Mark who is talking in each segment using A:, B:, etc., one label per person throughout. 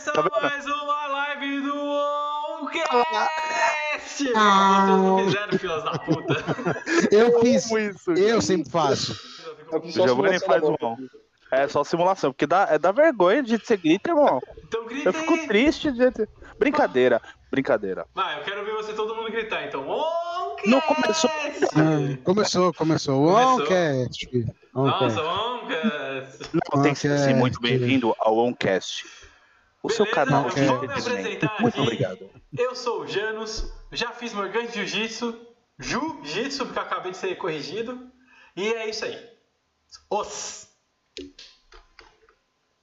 A: Começa tá mais uma live do Oncast! Ah. Vocês não fizeram, filhas da puta.
B: Eu fiz isso. Eu sempre faço.
C: O Giovanni faz um. É só simulação, porque dá, é da vergonha de ser grita, irmão. Então grita Eu fico triste de. Brincadeira, brincadeira.
A: Vai, eu quero ver você todo mundo gritar, então.
B: Oncast! Não começou. Ah, começou, começou. Oncast.
A: Nossa, Oncast.
C: Não, tem que ser assim, muito bem-vindo ao Oncast. O Beleza, seu canal
A: de entretenimento. Muito obrigado. Eu sou o Janus, já fiz Morgan de Jiu-Jitsu, Jiu-Jitsu, porque eu acabei de ser corrigido. E é isso aí. Os.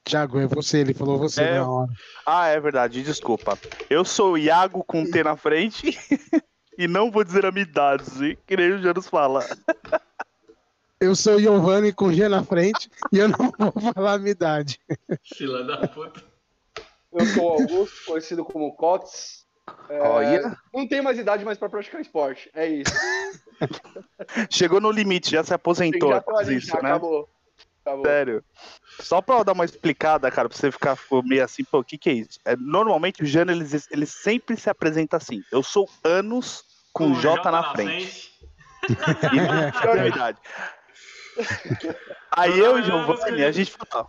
B: Tiago, é você, ele falou você é... na hora.
C: Ah, é verdade, desculpa. Eu sou o Iago com T na frente e não vou dizer a minha idade, que nem o Janus fala.
B: Eu sou o Giovanni com G na frente e eu não vou falar a minha idade.
A: Fila da puta.
D: Eu sou o Augusto, conhecido como Cotes. É, não tenho mais idade mais para praticar esporte. É isso.
C: Chegou no limite, já se aposentou. Já ali, isso, já né? acabou. acabou. Sério. Só pra dar uma explicada, cara, pra você ficar meio assim, pô, o que que é isso? É, normalmente o Jano, ele, ele sempre se apresenta assim. Eu sou anos com, com J, J, na, na frente. frente. é verdade. Aí eu e o Giovanni, a gente fala,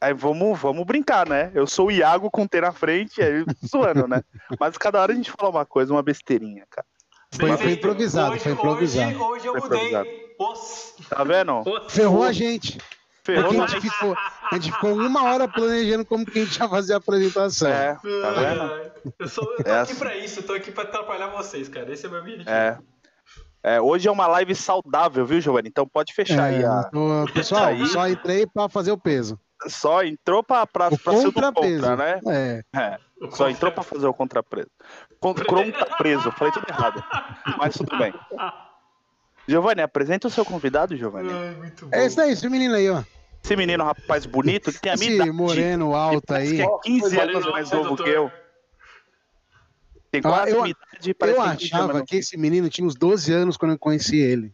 C: Aí vamos, vamos brincar, né? Eu sou o Iago com T na frente, aí zoando, né? Mas cada hora a gente fala uma coisa, uma besteirinha, cara.
B: Foi, foi improvisado, hoje, foi improvisado.
A: Hoje, hoje eu mudei. Os...
C: Tá vendo?
B: Ferrou a gente. Ferrou a gente, ficou, a gente ficou uma hora planejando como que a gente ia fazer a apresentação.
C: É, tá vendo?
A: Eu, sou, eu tô é aqui pra isso, eu tô aqui pra atrapalhar vocês, cara. Esse é o meu objetivo.
C: É. É, hoje é uma live saudável, viu, Giovanni? Então pode fechar é, aí a.
B: Pessoal, aí. só entrei pra fazer o peso
C: só entrou pra, pra, pra ser do contra, né? É. é. Só entrou pra fazer o contrapreso. Contra-preso, falei tudo errado. Mas tudo bem. Giovanni, apresenta o seu convidado, Giovanni.
B: É esse daí, esse menino aí, ó.
C: Esse menino, rapaz bonito, que tem a minha
B: esse moreno alto aí.
C: Que é 15 anos mais novo que eu.
B: Tem quase ah, eu, idade, Eu achava que esse menino tinha uns 12 anos quando eu conheci ele.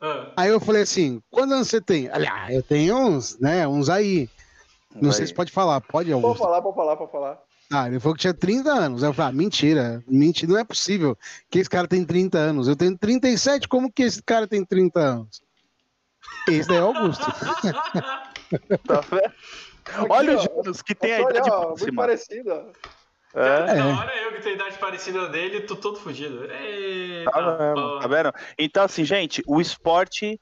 B: Ah. Aí eu falei assim, quantos anos você tem? Aliás, eu tenho uns, né, uns aí. Não sei se pode falar, pode,
D: Augusto? Pode falar, pode falar, pode falar.
B: Ah, ele falou que tinha 30 anos. Aí eu falei, ah, mentira, mentira, não é possível que esse cara tem 30 anos. Eu tenho 37, como que esse cara tem 30 anos? Esse daí é Augusto.
C: tá vendo? Olha os que tem a idade
D: ó, muito
A: É. Na hora eu que tenho idade parecida dele, tô todo fugido. Eita,
C: tá, tá vendo? Então, assim, gente, o esporte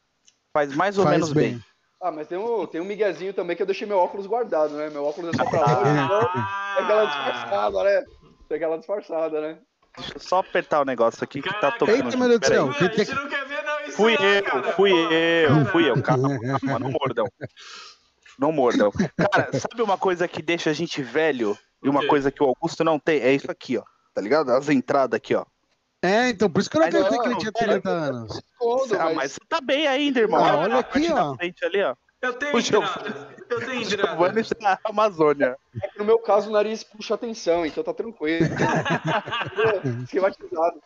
C: faz mais ou faz menos bem. bem.
D: Ah, mas tem um, tem um miguezinho também que eu deixei meu óculos guardado, né? Meu óculos é só pra longe, então tem aquela disfarçada, né? Tem aquela disfarçada, né?
C: Deixa eu só apertar o negócio aqui que tá Caraca, tocando.
B: Eita, meu Deus do céu.
A: A gente não quer ver, não. Isso
C: fui
A: não,
C: eu,
A: cara.
C: fui eu, fui eu. Calma, calma, não mordam. Não mordam. Cara, sabe uma coisa que deixa a gente velho? E uma coisa que o Augusto não tem? É isso aqui, ó. Tá ligado? As entradas aqui, ó.
B: É, então, por isso que eu não acreditei que ele tinha 30 anos.
C: Ah, mas você tá bem ainda, irmão.
B: Ah, olha aqui, ó.
C: ali, ó.
A: Eu tenho entrada. Eu tenho entrada.
C: Giovanni está na Amazônia.
D: É que no meu caso o nariz puxa atenção, então tá tranquilo. Esquematizado.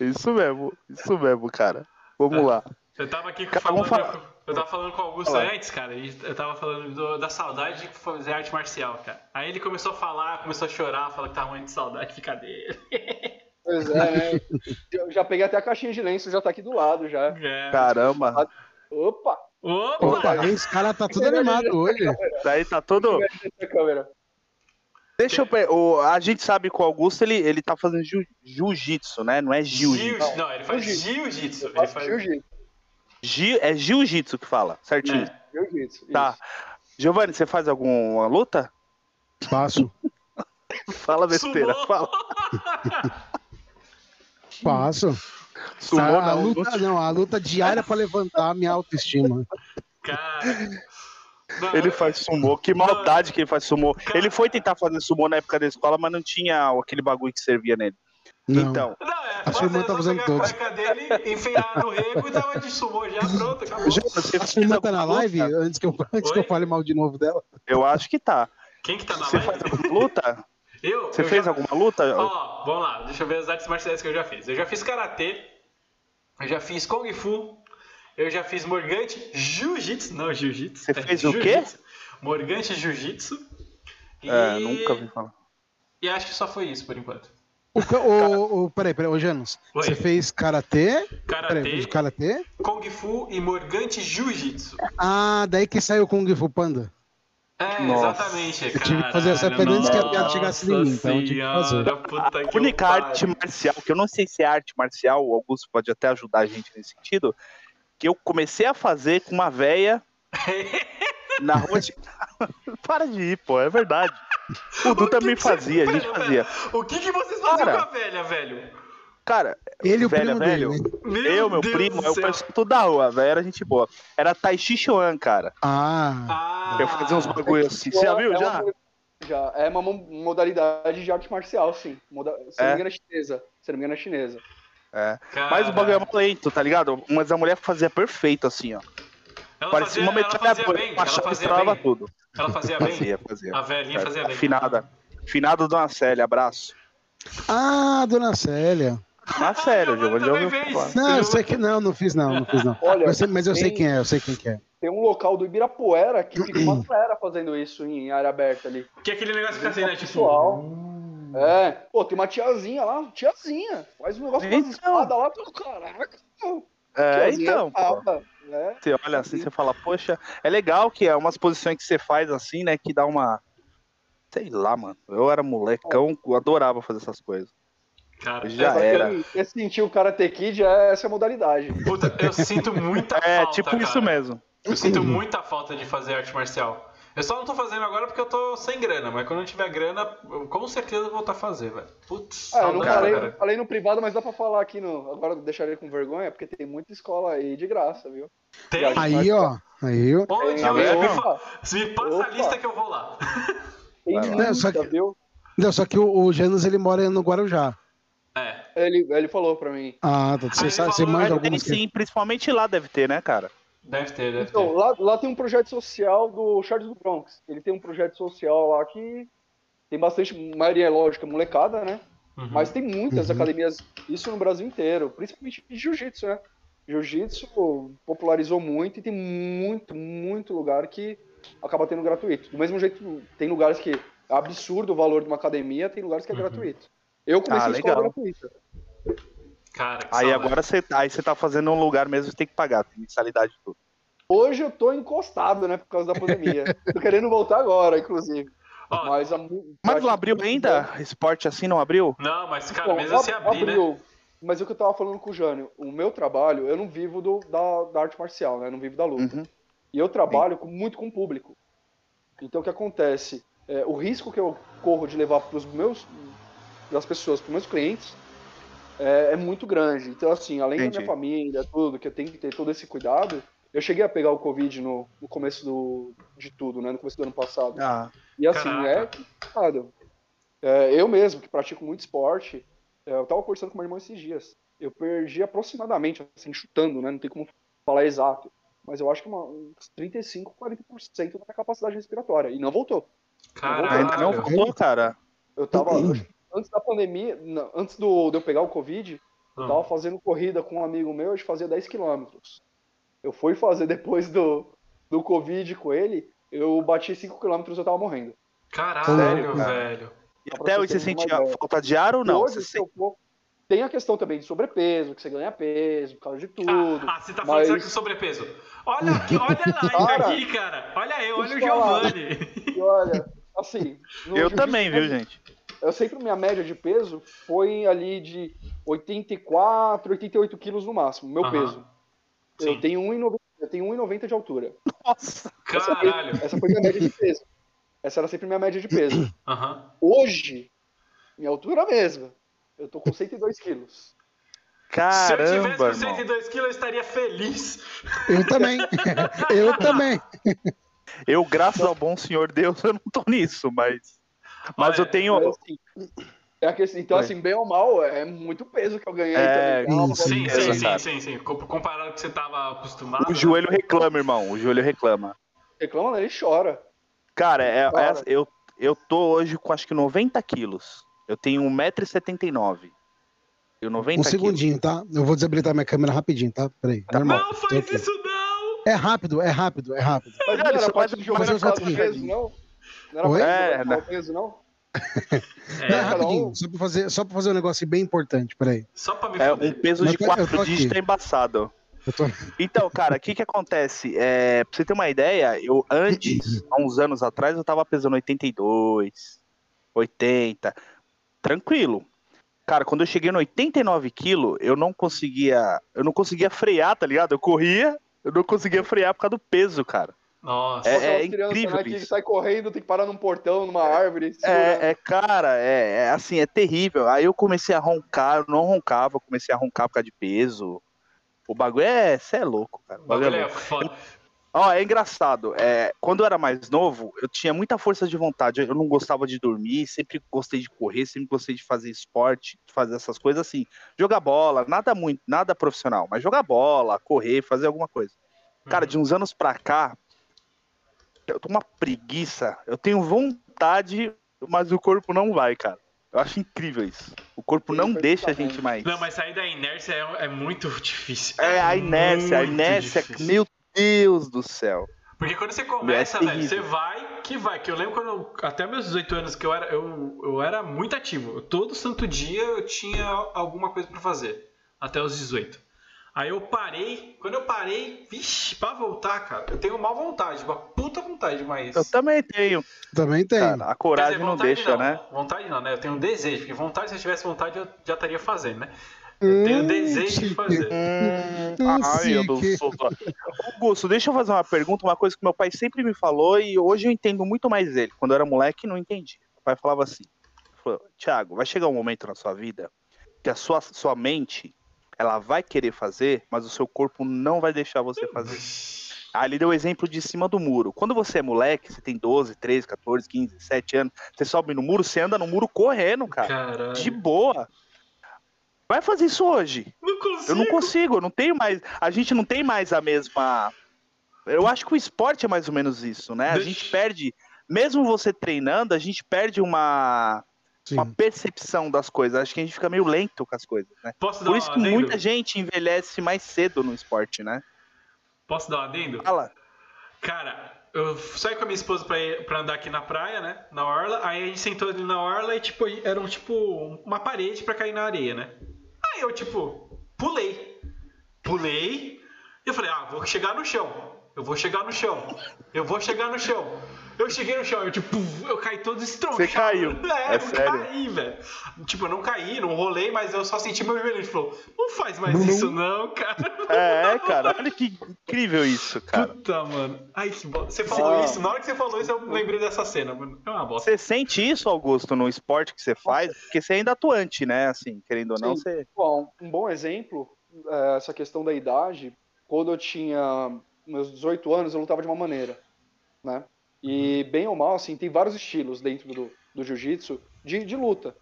C: Isso mesmo, isso mesmo, cara. Vamos lá.
A: Eu tava aqui cara, falando, falar. Eu tava falando com o Augusto Olá. antes, cara, e eu tava falando do, da saudade de fazer arte marcial, cara. Aí ele começou a falar, começou a chorar, falou que tava muito de saudade, fica dele.
D: Pois é, né? Eu já peguei até a caixinha de lenço, já tá aqui do lado já.
C: É. Caramba.
D: Opa!
B: Opa! Opa esse cara tá tudo animado hoje.
C: Daí tá todo. Deixa eu. O, a gente sabe que o Augusto ele, ele tá fazendo jiu-jitsu, né? Não é jiu-jitsu.
A: Não, ele faz jiu-jitsu. Ele faz jiu-jitsu.
C: É jiu-jitsu que fala, certinho. É.
D: Jiu-jitsu.
C: Tá. Giovanni, você faz alguma luta?
B: Faço.
C: fala besteira, Sumou. fala.
B: Faço. Sumou, a, não, luta, não, a luta diária para levantar a minha autoestima.
A: Cara.
C: Não, ele faz sumô, que maldade não, que ele faz sumô. Cara, ele foi tentar fazer sumô na época da escola, mas não tinha aquele bagulho que servia nele.
B: Não.
C: Então.
A: Não, é, a sua irmã tá fazendo todos. A dele, enfiar no rego e tava de sumô já, pronto, acabou.
B: Você a sua irmã tá na live antes, que eu, antes que eu fale mal de novo dela?
C: Eu acho que tá.
A: Quem que tá na
C: Você
A: live?
C: Você faz alguma luta?
A: Eu?
C: Você
A: eu
C: fez
A: já...
C: alguma luta?
A: Ó, vamos lá, deixa eu ver as artes marciais que eu já fiz. Eu já fiz karatê, eu já fiz kung fu, eu já fiz morgante, jiu-jitsu, não jiu-jitsu.
C: Você é fez jiu o quê?
A: Morgante jiu-jitsu.
C: É, nunca vi falar.
A: E acho que só foi isso por enquanto.
B: O, o, o, peraí, peraí, ô Janus. Oi. Você fez karatê?
A: Karatê,
B: karatê,
A: Kung Fu e Morgante Jiu-Jitsu.
B: Ah, daí que saiu o Kung Fu Panda.
A: É, nossa. exatamente.
B: Eu tive que fazer essa pedra antes que a piada chegasse em mim, então eu tive que fazer.
C: A única arte marcial, que eu não sei se é arte marcial, o Augusto pode até ajudar a gente nesse sentido, que eu comecei a fazer com uma véia na rua de... Para de ir, pô, é verdade. O Du também fazia, você... a gente fazia.
A: O que, que vocês faziam Cara, com a velha, velho?
C: Cara,
B: ele
C: velho, velho.
B: Dele,
C: né? eu, meu Deus primo, eu pessoal tudo da rua, velho, era gente boa. Era Tai Chi Chuan, cara.
B: Ah.
C: Eu fazia uns bagulho assim. Você já viu?
D: É
C: já?
D: Uma, já. É uma modalidade de arte marcial, sim. Moda... Se é. não me engano, é chinesa. Se não me engano, é chinesa.
C: É. Mas o bagulho é muito lento, tá ligado? Mas a mulher fazia perfeito, assim, ó.
A: Ela Parecia fazia, uma metralhadora, bem, ela fazia bem.
C: tudo.
A: Ela fazia bem? Fazia,
C: fazia.
A: A velhinha fazia bem.
C: Afinada. Afinada Dona Célia, abraço.
B: Ah, Dona Célia.
C: Na sério, Diogo, já ouviu
B: falar. Não, eu sei que não, não fiz não, não fiz não. Olha, mas, mas eu tem, sei quem é, eu sei quem que é.
D: Tem um local do Ibirapuera que fica uma galera fazendo isso em área aberta ali.
A: Que é aquele negócio que fica assim, né?
D: Tipo... Pessoal. É, pô, tem uma tiazinha lá, tiazinha. Faz um negócio então... com as espadas lá, tudo caraca.
C: É, então. Né? Você olha assim, você fala, poxa, é legal que é umas posições que você faz assim, né? Que dá uma. Sei lá, mano. Eu era molecão, eu adorava fazer essas coisas.
A: Cara,
C: já era.
D: Quer sentir o Karate Kid, é essa a modalidade.
A: Puta, eu sinto muita
C: é,
A: falta.
C: É, tipo
A: cara.
C: isso mesmo.
A: Eu sinto muita falta de fazer arte marcial. Eu só não tô fazendo agora porque eu tô sem grana, mas quando eu tiver grana, eu com certeza vou voltar a fazer, velho. Putz,
D: ah, eu não falei, falei, no privado, mas dá pra falar aqui no. Agora eu deixaria com vergonha, porque tem muita escola aí de graça, viu?
A: Tem?
B: Aí, ó. Aí, ó.
A: Onde eu me, me passa Opa. a lista que eu vou lá.
D: Tem muita,
B: não, só que,
D: viu?
B: Não, só que o, o Janus ele mora no Guarujá.
A: É.
D: Ele, ele falou pra mim.
B: Ah, tá. Você, sabe, você manda algumas
C: Sim, principalmente lá deve ter, né, cara?
A: Deve ter, deve
D: então,
A: ter.
D: Lá, lá tem um projeto social do Charles do Bronx. Ele tem um projeto social lá que tem bastante, maioria é lógica, molecada, né? Uhum. Mas tem muitas uhum. academias, isso no Brasil inteiro, principalmente de jiu-jitsu, né? Jiu-jitsu popularizou muito e tem muito, muito lugar que acaba tendo gratuito. Do mesmo jeito, tem lugares que é absurdo o valor de uma academia, tem lugares que é uhum. gratuito. Eu comecei ah, a escola gratuita.
A: Cara,
C: aí saudade. agora você, tá, aí você tá fazendo um lugar mesmo que tem que pagar, tem mensalidade tudo.
D: Hoje eu tô encostado, né, por causa da pandemia. tô querendo voltar agora, inclusive.
C: Oh, mas, a, mas não abriu ainda? Esporte assim não abriu?
A: Não, mas cara, mesmo assim abrir, abriu. Né?
D: Mas é o que eu tava falando com o Jânio, o meu trabalho, eu não vivo do, da, da arte marcial, né? Eu não vivo da luta. Uhum. E eu trabalho com, muito com o público. Então o que acontece? É, o risco que eu corro de levar para os meus das pessoas, para os meus clientes, é, é, muito grande. Então, assim, além Entendi. da minha família, tudo, que eu tenho que ter todo esse cuidado, eu cheguei a pegar o Covid no, no começo do, de tudo, né? No começo do ano passado.
C: Ah,
D: e assim, é caraca. é. Eu mesmo, que pratico muito esporte, é, eu tava conversando com meu irmão esses dias. Eu perdi aproximadamente, assim, chutando, né? Não tem como falar exato. Mas eu acho que uma, uns 35, 40% da minha capacidade respiratória. E não voltou.
C: Caralho. Ainda não voltou, cara.
D: Eu tava. Antes da pandemia, antes do, de eu pegar o Covid, eu tava fazendo corrida com um amigo meu, a gente fazia 10 quilômetros. Eu fui fazer depois do, do Covid com ele, eu bati 5 quilômetros eu tava morrendo.
A: Caralho, Sério, velho.
C: E até hoje você sentia falta de ar ou não?
D: Hoje, for, tem a questão também de sobrepeso, que você ganha peso por causa de tudo.
A: Ah, ah você tá falando mas... de sobrepeso. Olha aqui, olha a live aqui, cara. Olha eu, olha o Giovanni.
D: E olha, assim.
C: Eu também, viu, gente?
D: Eu sempre minha média de peso foi ali de 84, 88 quilos no máximo, meu peso. Sim. Eu tenho 1,90 eu tenho 1,90 de altura.
A: Nossa, essa caralho.
D: Foi, essa foi minha média de peso. Essa era sempre minha média de peso.
A: Uhum.
D: Hoje, minha altura mesma, eu tô com 102 quilos.
C: Caramba, Se eu tivesse
A: com 102 quilos, eu estaria feliz.
B: Eu também. eu também.
C: Eu, graças ao bom Senhor Deus, eu não tô nisso, mas. Mas Olha, eu tenho.
D: Assim, é que, então, Oi. assim, bem ou mal, é muito peso que eu ganhei é,
A: também. Sim, sim, sim, sim, sim, Comparado com o que você tava acostumado.
C: O joelho reclama, irmão. O joelho reclama.
D: Reclama, ele chora.
C: Cara, é, é, eu, eu tô hoje com acho que 90 quilos. Eu tenho 1,79m. Eu 90
B: um segundinho, quilos. tá? Eu vou desabilitar minha câmera rapidinho, tá? Peraí.
A: Tá normal. Não faz isso, não!
B: É rápido, é rápido, é rápido.
D: Mas, cara, pode mas eu já tenho. Não? Não era Oi? É, não. peso, não?
B: É, não, rapidinho, só pra, fazer, só pra fazer um negócio bem importante, peraí.
C: Só pra me É, um peso de 4 dígitos é embaçado. Tô... Então, cara, o que que acontece? É, pra você ter uma ideia, eu antes, há uns anos atrás, eu tava pesando 82, 80, tranquilo. Cara, quando eu cheguei no 89 quilos, eu não conseguia, eu não conseguia frear, tá ligado? Eu corria, eu não conseguia frear por causa do peso, cara.
A: Nossa,
C: é, é incrível né,
D: que sai correndo, tem que parar num portão, numa árvore.
C: É, é, cara, é, é, assim, é terrível. Aí eu comecei a roncar, eu não roncava, comecei a roncar por causa de peso. O bagulho é, você é louco, cara. O bagulho, é, é foda. Ó, é engraçado. É, quando eu era mais novo, eu tinha muita força de vontade. Eu não gostava de dormir, sempre gostei de correr, sempre gostei de fazer esporte, de fazer essas coisas assim. Jogar bola, nada muito, nada profissional, mas jogar bola, correr, fazer alguma coisa. Cara, de uns anos pra cá, eu tô uma preguiça. Eu tenho vontade, mas o corpo não vai, cara. Eu acho incrível isso. O corpo não deixa a gente mais.
A: Não, mas sair da inércia é, é muito difícil.
C: É, a inércia, a inércia. Difícil. Meu Deus do céu.
A: Porque quando você começa, é velho, você vai que vai. Que eu lembro quando, eu, até meus 18 anos, que eu era, eu, eu era muito ativo. Todo santo dia eu tinha alguma coisa para fazer. Até os 18. Aí eu parei, quando eu parei, vixe, pra voltar, cara, eu tenho mal vontade, uma puta vontade, mas.
C: Eu também tenho.
B: Também tenho.
C: Cara, a coragem dizer, não deixa,
A: não,
C: né?
A: Vontade não, né? Eu tenho um desejo, porque vontade, se eu tivesse vontade, eu já estaria fazendo, né? Eu tenho hum, desejo de fazer.
C: Hum, ai, eu não sou. Augusto, deixa eu fazer uma pergunta, uma coisa que meu pai sempre me falou e hoje eu entendo muito mais ele. Quando eu era moleque, não entendi. O pai falava assim: Tiago, vai chegar um momento na sua vida que a sua, sua mente ela vai querer fazer, mas o seu corpo não vai deixar você fazer. Ah, ele deu o exemplo de cima do muro. Quando você é moleque, você tem 12, 13, 14, 15, 17 anos, você sobe no muro, você anda no muro correndo, cara. Caralho. De boa. Vai fazer isso hoje.
A: Não consigo.
C: Eu não consigo, eu não tenho mais. A gente não tem mais a mesma. Eu acho que o esporte é mais ou menos isso, né? A gente perde, mesmo você treinando, a gente perde uma Sim. uma percepção das coisas. Acho que a gente fica meio lento com as coisas, né?
A: Posso
C: Por isso que adendo? muita gente envelhece mais cedo no esporte, né?
A: Posso dar um adendo?
C: Fala.
A: Cara, eu saí com a minha esposa pra, ir, pra andar aqui na praia, né? Na orla. Aí a gente sentou ali na orla e, tipo, era um, tipo, uma parede pra cair na areia, né? Aí eu, tipo, pulei. Pulei. E eu falei, ah, vou chegar no chão. Eu vou chegar no chão. Eu vou chegar no chão. Eu cheguei no chão, eu tipo, eu caí todo estronchado.
C: Você caiu.
A: É, é eu sério? caí, velho. Tipo, eu não caí, não rolei, mas eu só senti meu joelho. Ele falou, não faz mais não, isso não, cara.
C: É, cara, olha que incrível isso, cara.
A: Puta, mano. Ai, que bosta. Você falou isso, na hora que você falou isso, eu lembrei dessa cena, mano. É uma bosta.
C: Você sente isso, Augusto, no esporte que você faz? Porque você é ainda atuante, né? Assim, querendo ou não, Sim. você.
D: Bom, um bom exemplo, é, essa questão da idade, quando eu tinha meus 18 anos, eu lutava de uma maneira, né? E bem ou mal, assim, tem vários estilos dentro do, do jiu-jitsu de, de luta.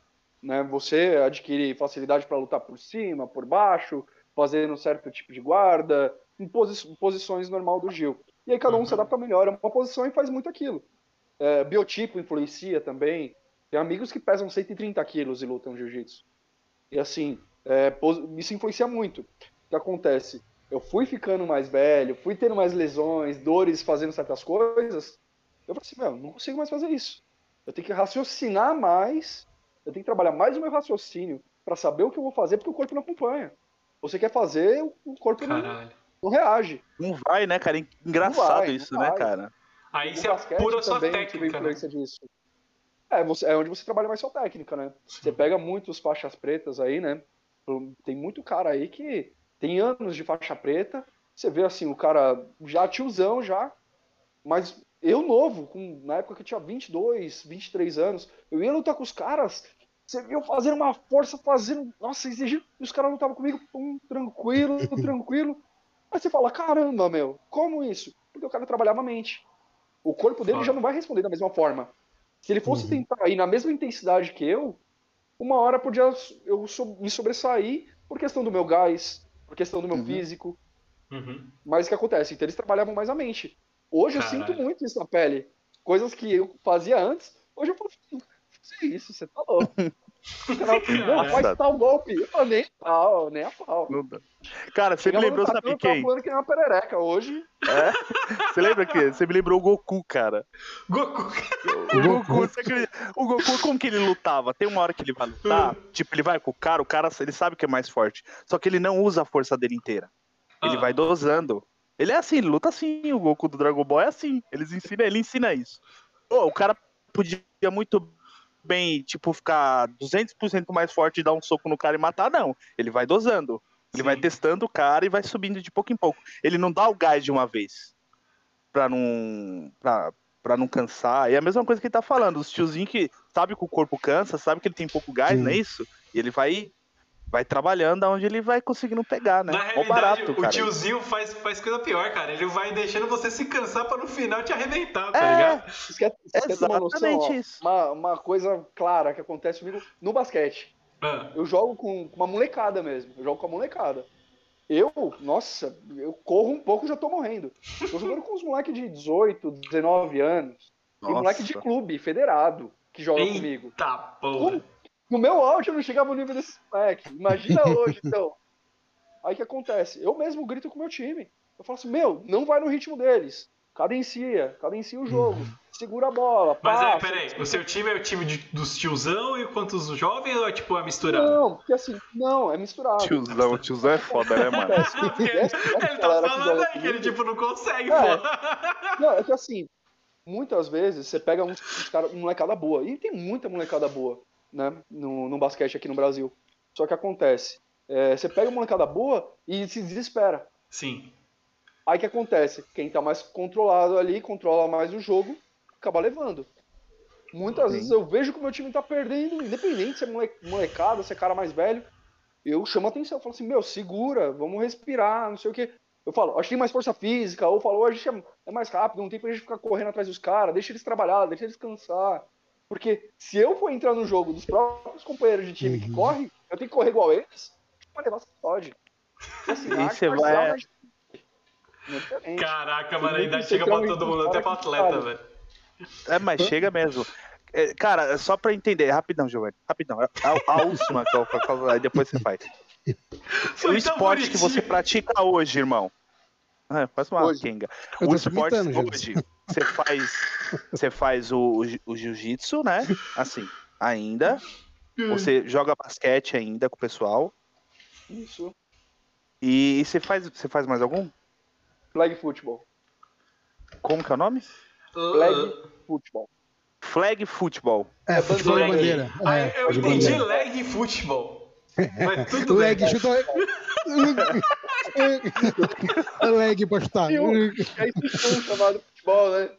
D: Né? Você adquire facilidade para lutar por cima, por baixo, fazendo um certo tipo de guarda, em posi posições normal do Gil. E aí cada um uhum. se adapta melhor a uma posição e faz muito aquilo. É, biotipo influencia também. Tem amigos que pesam 130 quilos e lutam jiu-jitsu. E assim, é, isso influencia muito. O que acontece? Eu fui ficando mais velho, fui tendo mais lesões, dores fazendo certas coisas, eu falei assim, meu, não consigo mais fazer isso. Eu tenho que raciocinar mais, eu tenho que trabalhar mais o meu raciocínio para saber o que eu vou fazer, porque o corpo não acompanha. Você quer fazer, o corpo não, não, reage.
C: Não vai, né, cara? Engraçado vai, isso, né, cara?
A: Aí você apura a sua técnica, né?
D: Disso. É, você, é onde você trabalha mais sua técnica, né? Sim. Você pega muitos faixas pretas aí, né? Tem muito cara aí que tem anos de faixa preta. Você vê assim, o cara já tiozão já, mas eu novo, com, na época que eu tinha 22, 23 anos, eu ia lutar com os caras, você viu fazendo uma força, fazendo. Nossa, exigindo. E os caras lutavam comigo, pum, tranquilo, tranquilo. Aí você fala, caramba, meu, como isso? Porque o cara trabalhava a mente. O corpo dele ah. já não vai responder da mesma forma. Se ele fosse uhum. tentar ir na mesma intensidade que eu, uma hora podia eu me sobressair por questão do meu gás, por questão do meu uhum. físico. Uhum. Mas o que acontece? Então eles trabalhavam mais a mente. Hoje Caralho. eu sinto muito isso na pele. Coisas que eu fazia antes, hoje eu falo, fazer isso, você tá louco. Não, faz tal golpe. Eu nem a pau, nem a pau.
C: Cara, você me lembrou, sabe quem?
D: Eu que nem uma perereca hoje.
C: É? Você lembra que? Você me lembrou o Goku, cara.
A: Goku.
C: O Goku, você O Goku, como que ele lutava? Tem uma hora que ele vai lutar, tipo, ele vai com o cara, o cara, ele sabe que é mais forte. Só que ele não usa a força dele inteira. Ele ah. vai dosando. Ele é assim, ele luta assim, o Goku do Dragon Ball é assim. Eles ensinam, ele ensina isso. Pô, o cara podia muito bem, tipo, ficar 200% mais forte e dar um soco no cara e matar, não. Ele vai dosando. Ele Sim. vai testando o cara e vai subindo de pouco em pouco. Ele não dá o gás de uma vez. Pra não. Pra, pra não cansar. E é a mesma coisa que ele tá falando. Os tiozinhos que sabe que o corpo cansa, sabe que ele tem pouco gás, Sim. não é isso? E ele vai vai trabalhando aonde ele vai conseguindo pegar, né?
A: Na realidade, barato, o tiozinho faz, faz coisa pior, cara. Ele vai deixando você se cansar para no final te arrebentar, tá é, ligado?
D: Isso quer, isso uma noção, isso. Uma, uma coisa clara que acontece comigo no basquete. Ah. Eu jogo com uma molecada mesmo. Eu jogo com a molecada. Eu, nossa, eu corro um pouco e já tô morrendo. Tô jogando com uns moleques de 18, 19 anos. Nossa. E moleque de clube, federado, que joga
A: Eita
D: comigo.
A: porra.
D: No meu áudio eu não chegava no nível desse moleque. Imagina hoje, então. Aí que acontece? Eu mesmo grito com o meu time. Eu falo assim, meu, não vai no ritmo deles. Cadencia, cadencia o jogo. Segura a bola.
A: Mas passa, aí, peraí, o seu time é o time de, dos tiozão e quantos jovens ou é tipo é misturado?
D: Não, porque assim, não, é misturado.
C: Tiozão, o tiozão é foda, né, mano?
A: ele tá falando aí que ele tipo não consegue, é. pô.
D: Não, é que assim, muitas vezes você pega uns, uns cara, uma molecada boa. E tem muita molecada boa né, no, no basquete aqui no Brasil. Só que acontece, é, você pega uma molecada boa e se desespera.
A: Sim.
D: Aí que acontece? Quem tá mais controlado ali, controla mais o jogo, acaba levando. Muitas vezes eu vejo que o meu time tá perdendo, independente se é molecada, se é cara mais velho, eu chamo atenção, eu falo assim, meu, segura, vamos respirar, não sei o que. Eu falo, acho que tem mais força física, ou falo, a gente é mais rápido, não tem pra gente ficar correndo atrás dos caras, deixa eles trabalhar, deixa eles cansar. Porque se eu for entrar no jogo dos próprios companheiros de time uhum. que correm, eu tenho que correr igual eles, vai levar pode.
C: Assim, e você vai...
A: Caraca, mano, ainda chega pra todo mundo, até pra atleta, velho.
C: É, mas chega mesmo. É, cara, só pra entender, rapidão, Giovanni, rapidão. A, a última que eu vou aí depois você faz. Foi o esporte bonitinho. que você pratica hoje, irmão. É, faz uma hoje. Kenga. O esporte hoje, você faz, você faz o, o jiu-jitsu, né? Assim, ainda. Você joga basquete ainda com o pessoal.
D: Isso.
C: E, e você faz, você faz mais algum?
D: Flag Football.
C: Como que é o nome?
D: Flag Football.
C: Flag Football.
B: É, futebol
A: é
B: bandeira.
A: Ah, é, eu entendi leg football. Mas tudo leg, bem. chuta...
B: leg, postar.
D: É isso chamado futebol, né?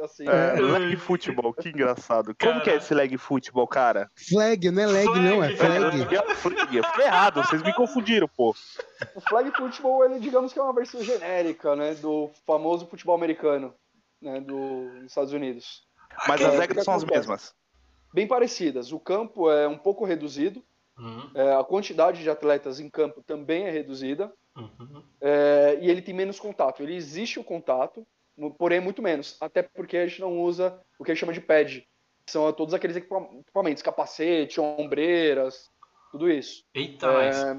C: Assim, é, leg futebol, que engraçado. Como que é esse leg futebol, cara?
B: Flag, não é leg, flag, não, é flag.
C: É flag. Eu falei errado, vocês me confundiram, pô.
D: O flag futebol, ele, digamos que é uma versão genérica, né, do famoso futebol americano, né, dos Estados Unidos.
C: Mas é, as regras são as mesmas.
D: Bem parecidas. O campo é um pouco reduzido, uhum. é, a quantidade de atletas em campo também é reduzida, uhum. é, e ele tem menos contato. Ele existe o contato, porém muito menos, até porque a gente não usa o que a gente chama de pad, são todos aqueles equipamentos, capacete, ombreiras, tudo isso.
A: Eita, é,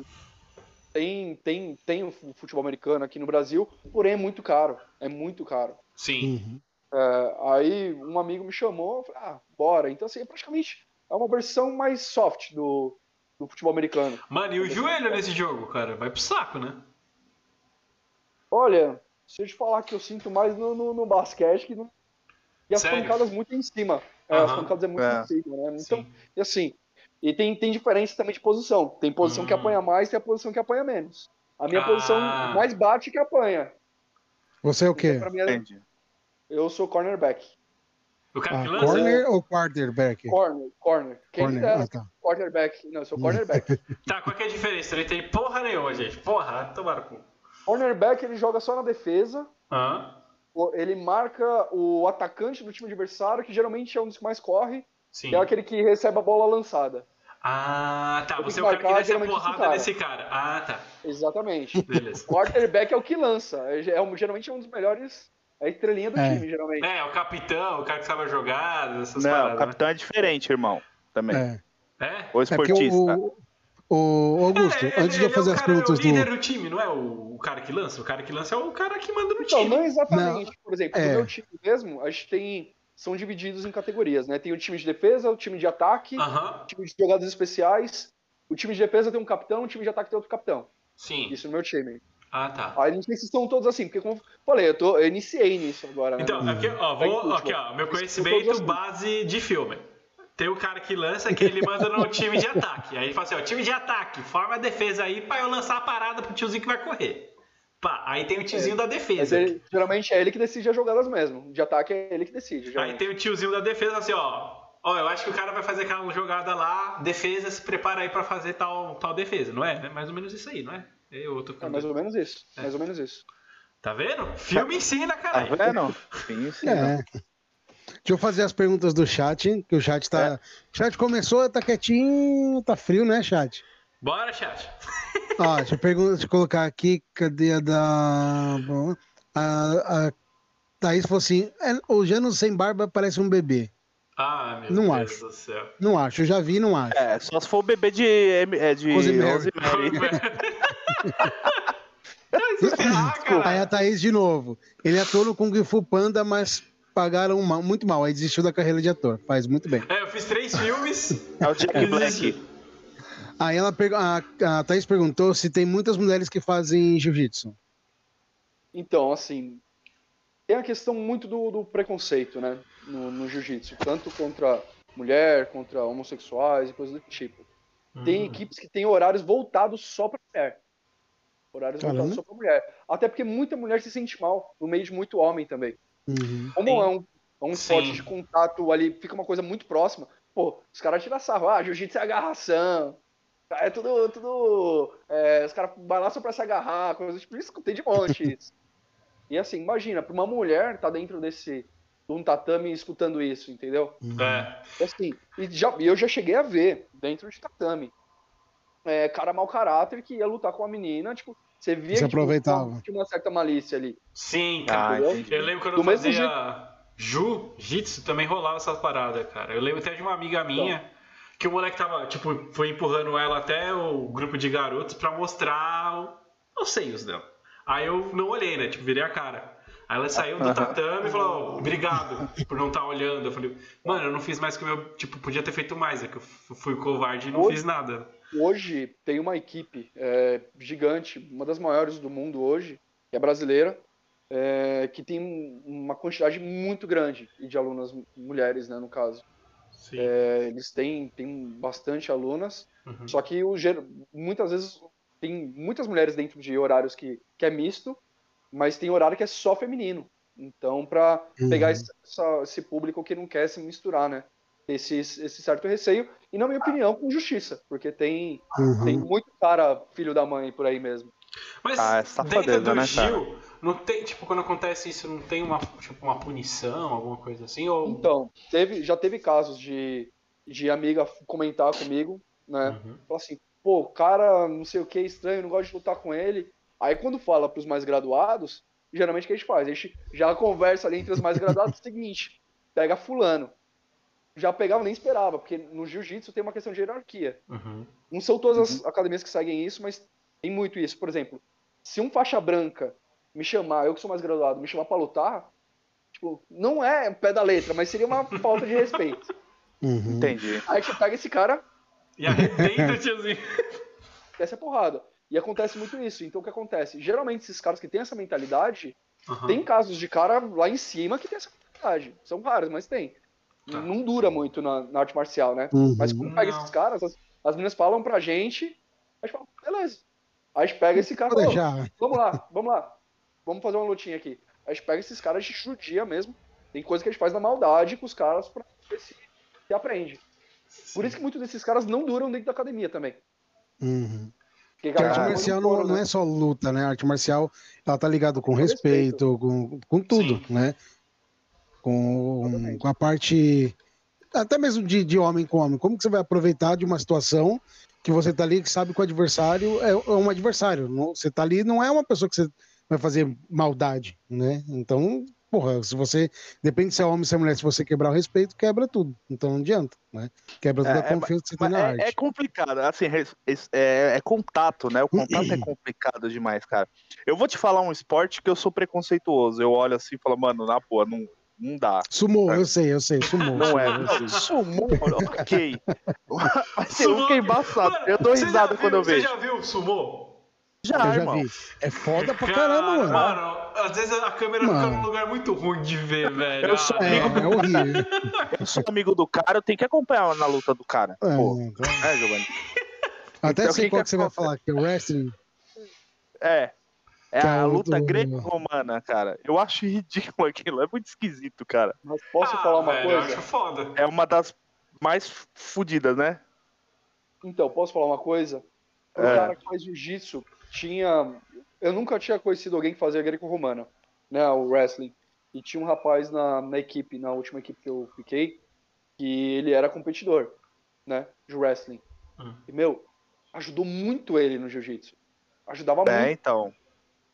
D: tem, tem, tem o futebol americano aqui no Brasil, porém é muito caro, é muito caro.
A: Sim. Uhum.
D: É, aí um amigo me chamou, falei, ah, bora. Então, assim, é praticamente é uma versão mais soft do, do futebol americano.
A: Mano, e o joelho nesse jogo, cara? Vai pro saco, né?
D: Olha, se eu te falar que eu sinto mais no, no, no basquete que no... E as Sério? pancadas muito em cima. É, As pancadas é muito é. em cima, né? Então, Sim. e assim, e tem, tem diferença também de posição. Tem posição hum. que apanha mais, tem a posição que apanha menos. A minha ah. posição mais bate que apanha.
B: Você é o quê?
D: Então, é... Eu sou cornerback.
A: O cara
B: ah, Corner ou quarterback?
D: Corner, corner. Quem corner. Ah, tá. Quarterback. Não, eu sou cornerback.
A: tá, qual que é a diferença? Ele tem porra nenhuma, gente. Porra, tomaram cu.
D: Cornerback, ele joga só na defesa.
A: Ah.
D: Ele marca o atacante do time adversário, que geralmente é um dos que mais corre.
A: Sim.
D: Que é aquele que recebe a bola lançada.
A: Ah, tá. Você é o cara que desce a porrada cara. nesse cara. Ah, tá.
D: Exatamente. Beleza. quarterback é o que lança. É, é, geralmente é um dos melhores é a estrelinha do é. time, geralmente.
A: É, o capitão, o cara que sabe a jogada, essas
C: Não,
A: paradas.
C: o capitão né? é diferente, irmão. Também. É.
A: É?
C: Ou esportista? É
B: o, o, Augusto, é, antes de eu fazer
A: é
B: as perguntas
A: do. É o líder do time, não é o, o, cara que lança? O cara que lança é o cara que manda no
D: então,
A: time.
D: Não, exatamente. Não, Por exemplo, é. no meu time mesmo, a gente tem. São divididos em categorias, né? Tem o time de defesa, o time de ataque, uh -huh. o time de jogadas especiais. O time de defesa tem um capitão, o time de ataque tem outro capitão.
A: Sim.
D: Isso no meu time.
A: Ah, tá.
D: Aí não sei se estão todos assim, porque como eu falei, eu, tô, eu iniciei nisso agora.
A: Né? Então, né? aqui, ó, vou, aqui, ó, meu conhecimento assim. base de filme. Tem o cara que lança, que ele manda no time de ataque. Aí ele fala assim, ó, time de ataque, forma a defesa aí pra eu lançar a parada pro tiozinho que vai correr. Pá, aí tem o tiozinho é. da defesa.
D: Ele, geralmente é ele que decide as jogadas mesmo. De ataque é ele que decide. Geralmente.
A: Aí tem o tiozinho da defesa assim, ó. Ó, eu acho que o cara vai fazer aquela jogada lá, defesa, se prepara aí pra fazer tal, tal defesa, não é? É mais ou menos isso aí, não é?
D: Eu tô é mais ou menos isso. É. Mais ou menos isso.
A: Tá vendo? Filme ensina, cara.
C: Tá vendo? Filme ensina. É.
B: Deixa eu fazer as perguntas do chat, que o chat tá. É. O chat começou, tá quietinho, tá frio, né, chat?
A: Bora, chat.
B: Ó, deixa eu, perguntar, deixa eu colocar aqui, cadê a da. A, a Thaís falou assim: é, o Jano sem barba parece um bebê.
A: Ah, meu
B: não
A: Deus
B: acho.
A: do céu.
B: Não acho, eu já vi não acho.
C: É, só se for o bebê de, é, de Rosemary.
B: Aí a Thaís de novo. Ele atuou no Kung Fu Panda, mas pagaram mal, muito mal. Aí desistiu da carreira de ator. Faz muito bem.
A: É, eu fiz três filmes.
C: É o Jack Black.
B: Aí ela a, a Thaís perguntou se tem muitas mulheres que fazem jiu-jitsu.
D: Então, assim, tem a questão muito do, do preconceito, né, no, no jiu-jitsu, tanto contra mulher, contra homossexuais e coisas do tipo. Tem uhum. equipes que têm horários voltados só para mulher. Horários Caramba. voltados só para mulher. Até porque muita mulher se sente mal, no meio de muito homem também.
B: Uhum.
D: Como é um, é um esporte de contato ali, fica uma coisa muito próxima. Pô, os caras tiram sarro, ah, jiu-jitsu é agarração. É tudo. tudo é, os caras balançam pra se agarrar, coisas tipo isso, tem de monte isso. E assim, imagina, pra uma mulher tá dentro desse. de um tatame escutando isso, entendeu?
A: Uhum. É.
D: Assim, e já, eu já cheguei a ver, dentro de tatame, é, cara mau caráter que ia lutar com a menina, tipo, você via
B: Se que tipo, aproveitava.
D: tinha uma certa malícia ali.
A: Sim, cara. Ah, eu lembro quando eu fazia jiu-jitsu, também rolava essas paradas, cara. Eu lembro até de uma amiga minha então. que o moleque tava, tipo, foi empurrando ela até o grupo de garotos pra mostrar os seios dela. Aí eu não olhei, né? Tipo, virei a cara. Aí ela saiu do tatame e falou, obrigado por não estar tá olhando. Eu falei, mano, eu não fiz mais que o meu. Tipo, podia ter feito mais, é que eu fui covarde e não fiz nada
D: hoje tem uma equipe é, gigante, uma das maiores do mundo hoje, que é brasileira, é, que tem uma quantidade muito grande de alunas mulheres, né, no caso. É, eles têm, têm bastante alunas, uhum. só que o, muitas vezes tem muitas mulheres dentro de horários que, que é misto, mas tem horário que é só feminino. Então, para uhum. pegar esse, esse, público que não quer se misturar, né? Esse, esse certo receio, e na minha opinião, com justiça, porque tem, uhum. tem muito cara filho da mãe por aí mesmo.
A: Mas ah, é dentro do né, Gil, não tem, tipo, quando acontece isso, não tem uma, tipo, uma punição, alguma coisa assim? Ou...
D: Então, teve, já teve casos de, de amiga comentar comigo, né? Uhum. Falar assim, pô, cara, não sei o que, estranho, não gosto de lutar com ele. Aí quando fala pros mais graduados, geralmente o que a gente faz? A gente já conversa ali entre os mais graduados o seguinte, pega fulano, já pegava nem esperava, porque no jiu-jitsu tem uma questão de hierarquia.
A: Uhum.
D: Não são todas as uhum. academias que seguem isso, mas tem muito isso. Por exemplo, se um faixa branca me chamar, eu que sou mais graduado, me chamar pra lutar, tipo, não é pé da letra, mas seria uma falta de respeito.
B: Uhum.
C: Entendi.
D: Aí você pega esse cara.
A: E arrebenta o tiozinho.
D: Essa é porrada. E acontece muito isso. Então o que acontece? Geralmente esses caras que têm essa mentalidade, uhum. tem casos de cara lá em cima que tem essa mentalidade. São raros, mas tem. Tá. Não dura muito na, na, arte marcial, né?
B: Uhum.
D: Mas quando pega esses caras, as, as meninas falam pra gente, a gente fala, beleza. Aí a gente pega esse cara e vamos lá, vamos lá. Vamos fazer uma lutinha aqui. Aí a gente pega esses caras de judia mesmo. Tem coisa que a gente faz na maldade com os caras pra ver se, se aprende. Sim. Por isso que muitos desses caras não duram dentro da academia também.
B: Uhum. Porque, a arte marcial não, não, é né? só luta, né? A arte marcial ela tá ligado com, com respeito, respeito, com, com tudo, Sim. né? Com, com a parte até mesmo de, de homem com homem. Como que você vai aproveitar de uma situação que você está ali que sabe que o adversário é, é um adversário. Não, você está ali não é uma pessoa que você vai fazer maldade, né? Então porra, se você. Depende se é homem ou se é mulher, se você quebrar o respeito, quebra tudo. Então não adianta, né? Quebra toda a é, é confiança que você tem na
C: é,
B: arte.
C: É complicado, assim, é, é contato, né? O contato é complicado demais, cara. Eu vou te falar um esporte que eu sou preconceituoso. Eu olho assim e falo, mano, na boa, não, não dá.
B: Sumou, é. eu sei, eu sei, sumou.
C: Não é, não, sumou, ok. Mas sumou, é embaçado. eu dou risada quando eu vejo.
A: Você já viu sumou?
B: Já, eu já irmão. vi. É foda pra caramba, mano.
A: Mano, às vezes a câmera mano. fica num lugar muito ruim de ver, velho.
C: Eu sou amigo, é, é horrível. eu sou amigo do cara, eu tenho que acompanhar na luta do cara. É, Pô. Então... é Giovanni.
B: Até então, sei qual que, que você vai falar, que é o wrestling.
C: É, é a luta greco-romana, cara. Eu acho ridículo aquilo. É muito esquisito, cara.
D: Mas posso ah, falar uma velho, coisa? Eu acho
A: foda.
C: É uma das mais fodidas, né?
D: Então, posso falar uma coisa? O é. cara que faz jiu-jitsu tinha. Eu nunca tinha conhecido alguém que fazia greco-romana, né? O wrestling. E tinha um rapaz na, na equipe, na última equipe que eu fiquei, que ele era competidor, né? De wrestling. Hum. E, meu, ajudou muito ele no jiu-jitsu. Ajudava é, muito.
C: É, então.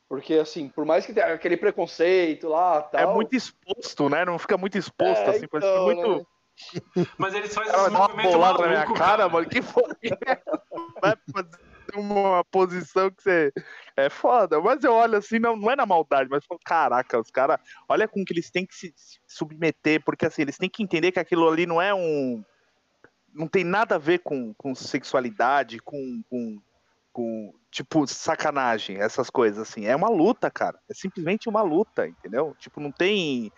D: Porque, assim, por mais que tenha aquele preconceito lá
C: tal... É muito exposto, né? Não fica muito exposto, é, assim, então, parece muito... Né?
A: Mas eles fazem esse movimento
C: maluco, na minha cara, cara, mano, que foi? Vai fazer uma posição que você... É foda, mas eu olho assim, não, não é na maldade, mas falo, caraca, os caras... Olha com que eles têm que se submeter, porque, assim, eles têm que entender que aquilo ali não é um... Não tem nada a ver com, com sexualidade, com, com, com tipo, sacanagem, essas coisas, assim. É uma luta, cara. É simplesmente uma luta, entendeu? Tipo, não tem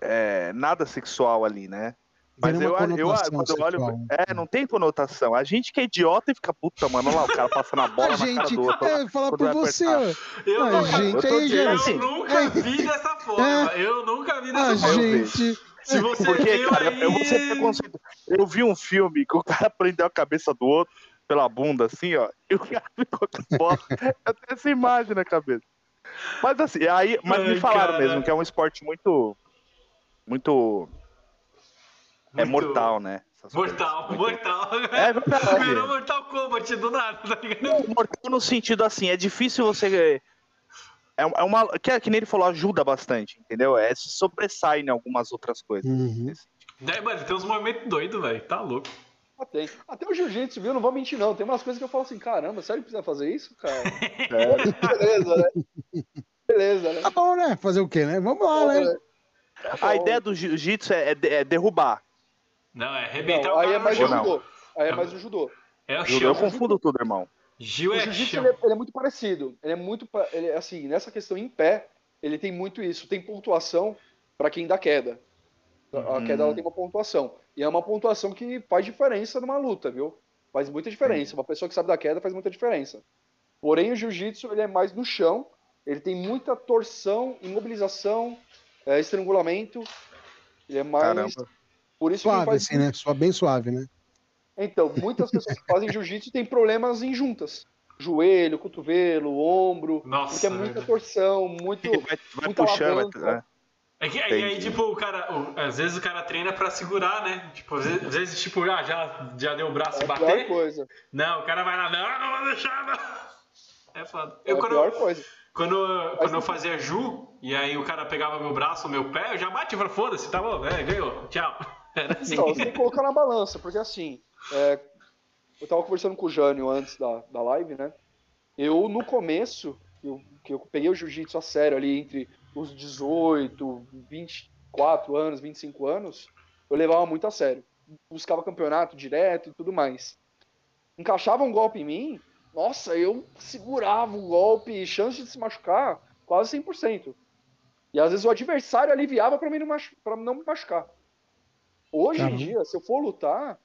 C: é, nada sexual ali, né? Mas eu, eu, eu quando eu olho. É, não tem conotação. A gente que é idiota e fica, puta, mano, olha lá, o cara passa na bola a na gente, cara do outro.
B: É, falar por você, ó.
A: Eu, a gente, eu, aí, eu nunca vi dessa forma. É. Eu nunca vi dessa
B: a
A: forma.
B: Gente.
A: Se você Porque, viu
C: cara,
A: aí...
C: eu vou ser preconceito. Eu vi um filme que o cara prendeu a cabeça do outro pela bunda, assim, ó, e o cara ficou com bola. Eu tenho essa imagem na cabeça. Mas assim, aí, mas Ai, me falaram cara. mesmo que é um esporte muito. Muito. É mortal, né?
A: Mortal, mortal.
C: É verdade.
A: Virou Mortal Kombat do nada, tá ligado?
C: mortal no sentido assim, é difícil você. É, é uma. Que, que nem ele falou, ajuda bastante, entendeu? É se sobressai em algumas outras coisas.
B: Uhum.
A: É, mano, tem uns movimentos doidos, velho. Tá louco.
D: Tem. Até o jiu-jitsu, viu? Não vou mentir, não. Tem umas coisas que eu falo assim, caramba, sério que precisa fazer isso, cara? É. Beleza, né? Beleza, né?
B: Tá bom, né? Fazer o quê, né? Vamos lá, né?
C: A ideia do jiu-jitsu é, é, é, derrubar.
A: Não, é arrebentar
D: não, o Aí é mais o judô. Aí é mais o judô.
A: É o
C: judô, eu confundo tudo, irmão.
A: Gil
D: o jiu-jitsu ele, é, ele é muito parecido. Ele é muito. Ele, assim, nessa questão em pé, ele tem muito isso. Tem pontuação para quem dá queda. A queda ela hum. tem uma pontuação. E é uma pontuação que faz diferença numa luta, viu? Faz muita diferença. Uma pessoa que sabe da queda faz muita diferença. Porém, o jiu-jitsu ele é mais no chão. Ele tem muita torção, imobilização, é, estrangulamento. Ele é mais. Caramba.
B: Por isso suave, faz... assim, né? Só bem suave, né?
D: Então, muitas pessoas que fazem jiu-jitsu têm problemas em juntas. Joelho, cotovelo, ombro.
A: Nossa,
D: porque é muita torção, muito.
C: Vai, vai puxando, vai,
A: é que aí, aí, tipo, o cara, o, às vezes o cara treina pra segurar, né? Tipo, às vezes, às vezes tipo, ah, já, já deu o braço é e bater.
D: Coisa.
A: Não, o cara vai lá, não, não vou deixar, não. É foda.
D: Eu, é
A: quando,
D: a pior coisa.
A: Quando, quando eu fazia Ju, e aí o cara pegava meu braço, meu pé, eu já bati e falei, foda-se, tá bom, é, ganhou, tchau.
D: Era assim. Não, você tem que colocar na balança, porque assim, é, eu tava conversando com o Jânio antes da, da live, né? Eu, no começo, eu, que eu peguei o jiu-jitsu a sério ali entre os 18, 24 anos, 25 anos, eu levava muito a sério. Buscava campeonato direto e tudo mais. Encaixava um golpe em mim, nossa, eu segurava o golpe, chance de se machucar quase 100%. E às vezes o adversário aliviava para não, machu não me machucar. Hoje em dia, se eu for lutar,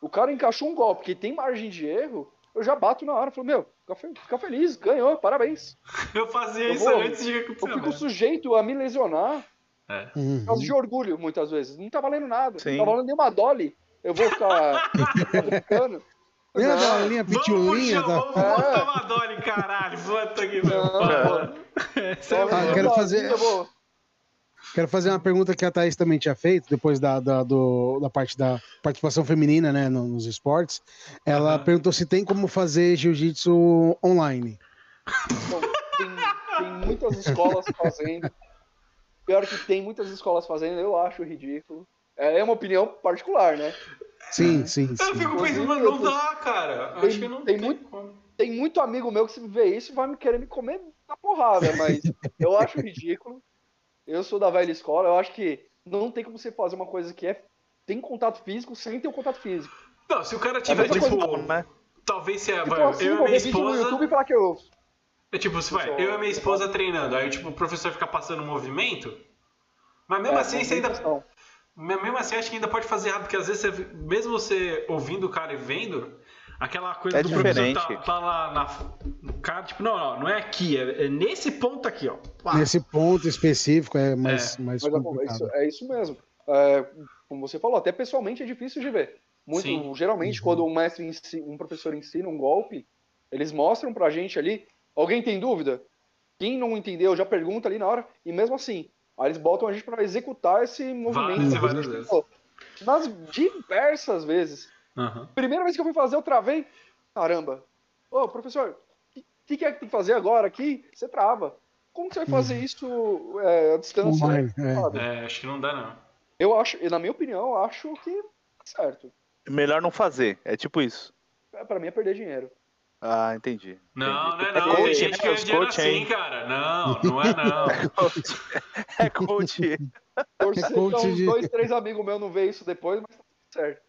D: o cara encaixou um golpe que tem margem de erro, eu já bato na hora. Falo, meu, fica, feliz, ganhou, parabéns.
A: Eu fazia eu isso vou, antes de acontecer.
D: Eu fico sujeito a me lesionar é. por causa de orgulho, muitas vezes. Não tá valendo nada. Sim. Não tá valendo nenhuma dolly. Eu vou ficar, brincando.
B: Nem a dolinha, pitulinha.
A: Vamos, tá... vamos botar uma dolly, caralho. Puta que meu.
B: Ah, quero fazer... Eu vou... Quero fazer uma pergunta que a Thaís também tinha feito, depois da, da, do, da parte da participação feminina né, nos esportes. Ela uhum. perguntou se tem como fazer jiu-jitsu online.
D: tem, tem, muitas escolas fazendo. Pior que tem muitas escolas fazendo, eu acho ridículo. É, é uma opinião particular, né?
B: Sim, sim, sim.
A: Eu fico pensando, mas não dá, cara.
D: Tem, Acho que não tem, tem muito, como. Tem muito amigo meu que se vê isso vai me querer me comer na porrada, mas eu acho ridículo. Eu sou da velha escola, eu acho que não tem como você fazer uma coisa que é tem contato físico sem ter o um contato físico.
A: Não, se o cara tiver, é tipo, coisa, né? talvez se tipo vai, assim, eu e minha esposa...
D: no YouTube falar que eu...
A: É tipo, se vai, eu e minha esposa treinando, aí tipo, o professor fica passando movimento, mas mesmo é, assim você ainda... Questão. Mesmo assim, acho que ainda pode fazer errado, porque às vezes, você, mesmo você ouvindo o cara e vendo, aquela coisa
C: é do diferente.
A: professor tá, tá lá na, cara, tipo, não, não, não é aqui, é, é nesse ponto aqui, ó.
B: Pá. Nesse ponto específico é mais, é. mais Mas,
D: é, isso, é isso mesmo. É, como você falou, até pessoalmente é difícil de ver. Muito, Sim. geralmente, uhum. quando um mestre, ensina, um professor ensina um golpe, eles mostram pra gente ali. Alguém tem dúvida? Quem não entendeu já pergunta ali na hora. E mesmo assim, Aí eles botam a gente para executar esse movimento.
A: Várias, várias
D: nas diversas vezes. Uhum. Primeira vez que eu fui fazer, eu travei. Caramba. Ô, professor, o que, que, é que tem que fazer agora aqui? Você trava. Como que você vai fazer uhum. isso é, à distância?
A: é. é, acho que não dá, não.
D: Eu acho, na minha opinião, eu acho que tá certo.
C: Melhor não fazer, é tipo isso.
D: É, pra mim é perder dinheiro.
C: Ah, entendi.
A: Não, não é não. Tem gente que ganha dinheiro assim, cara. Não, não é não.
C: é coach.
D: Torcer é coach então, de... dois, três amigos meus não vê isso depois, mas tá certo.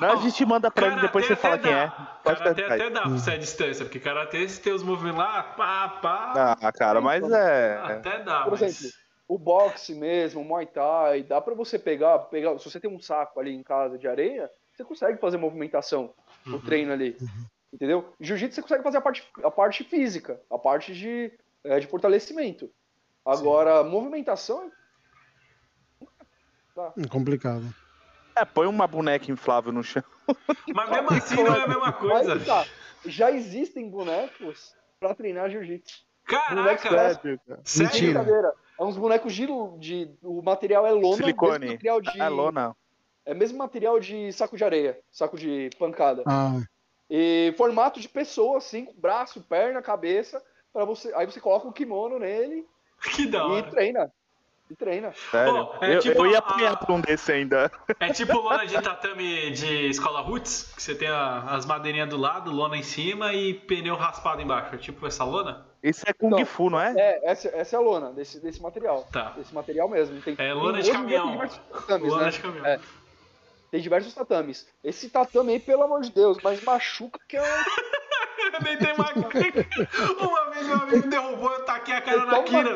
C: Não, a gente manda pra ele depois você fala quem é.
A: Pode karatê até dá pra você a distância, porque karatê se tem os movimentos lá, pá, pá.
C: Ah, cara, mas é.
A: Até dá,
D: Por
A: mas...
D: exemplo, o boxe mesmo, o Muay Thai, dá pra você pegar, pegar. Se você tem um saco ali em casa de areia, você consegue fazer movimentação no uhum. treino ali. Uhum. Entendeu? Jiu-jitsu você consegue fazer a parte, a parte física, a parte de, é, de fortalecimento. Agora, Sim. movimentação.
B: Tá. É complicado.
C: É, põe uma boneca inflável no chão.
A: Mas mesmo assim não é a mesma coisa. Tá.
D: Já existem bonecos pra treinar jiu-jitsu.
A: Caraca!
D: Sério, Mentira. É uns bonecos de, de. O material é lona.
C: Silicone.
D: Material de,
C: é lona.
D: É mesmo material de saco de areia, saco de pancada.
B: Ah.
D: E formato de pessoa, assim, com braço, perna, cabeça, para você. Aí você coloca o kimono nele
A: que da hora.
D: e treina. E treina.
C: Sério? Oh, é eu, tipo eu ia apanhar a... por um desse ainda.
A: É tipo lona de tatame de escola roots, que você tem a, as madeirinhas do lado, lona em cima e pneu raspado embaixo. É tipo essa lona?
C: Esse é Kung então, Fu, não é?
D: É, essa, essa é a lona, desse, desse material.
A: Tá.
D: Desse material mesmo. Tem,
A: é lona de caminhão.
D: Tatames, lona né? de caminhão. É. Tem diversos tatames. Esse tatame aí, pelo amor de Deus, mas machuca que é.
A: eu nem tenho uma... uma vez meu amigo derrubou, eu taquei a cara na quina.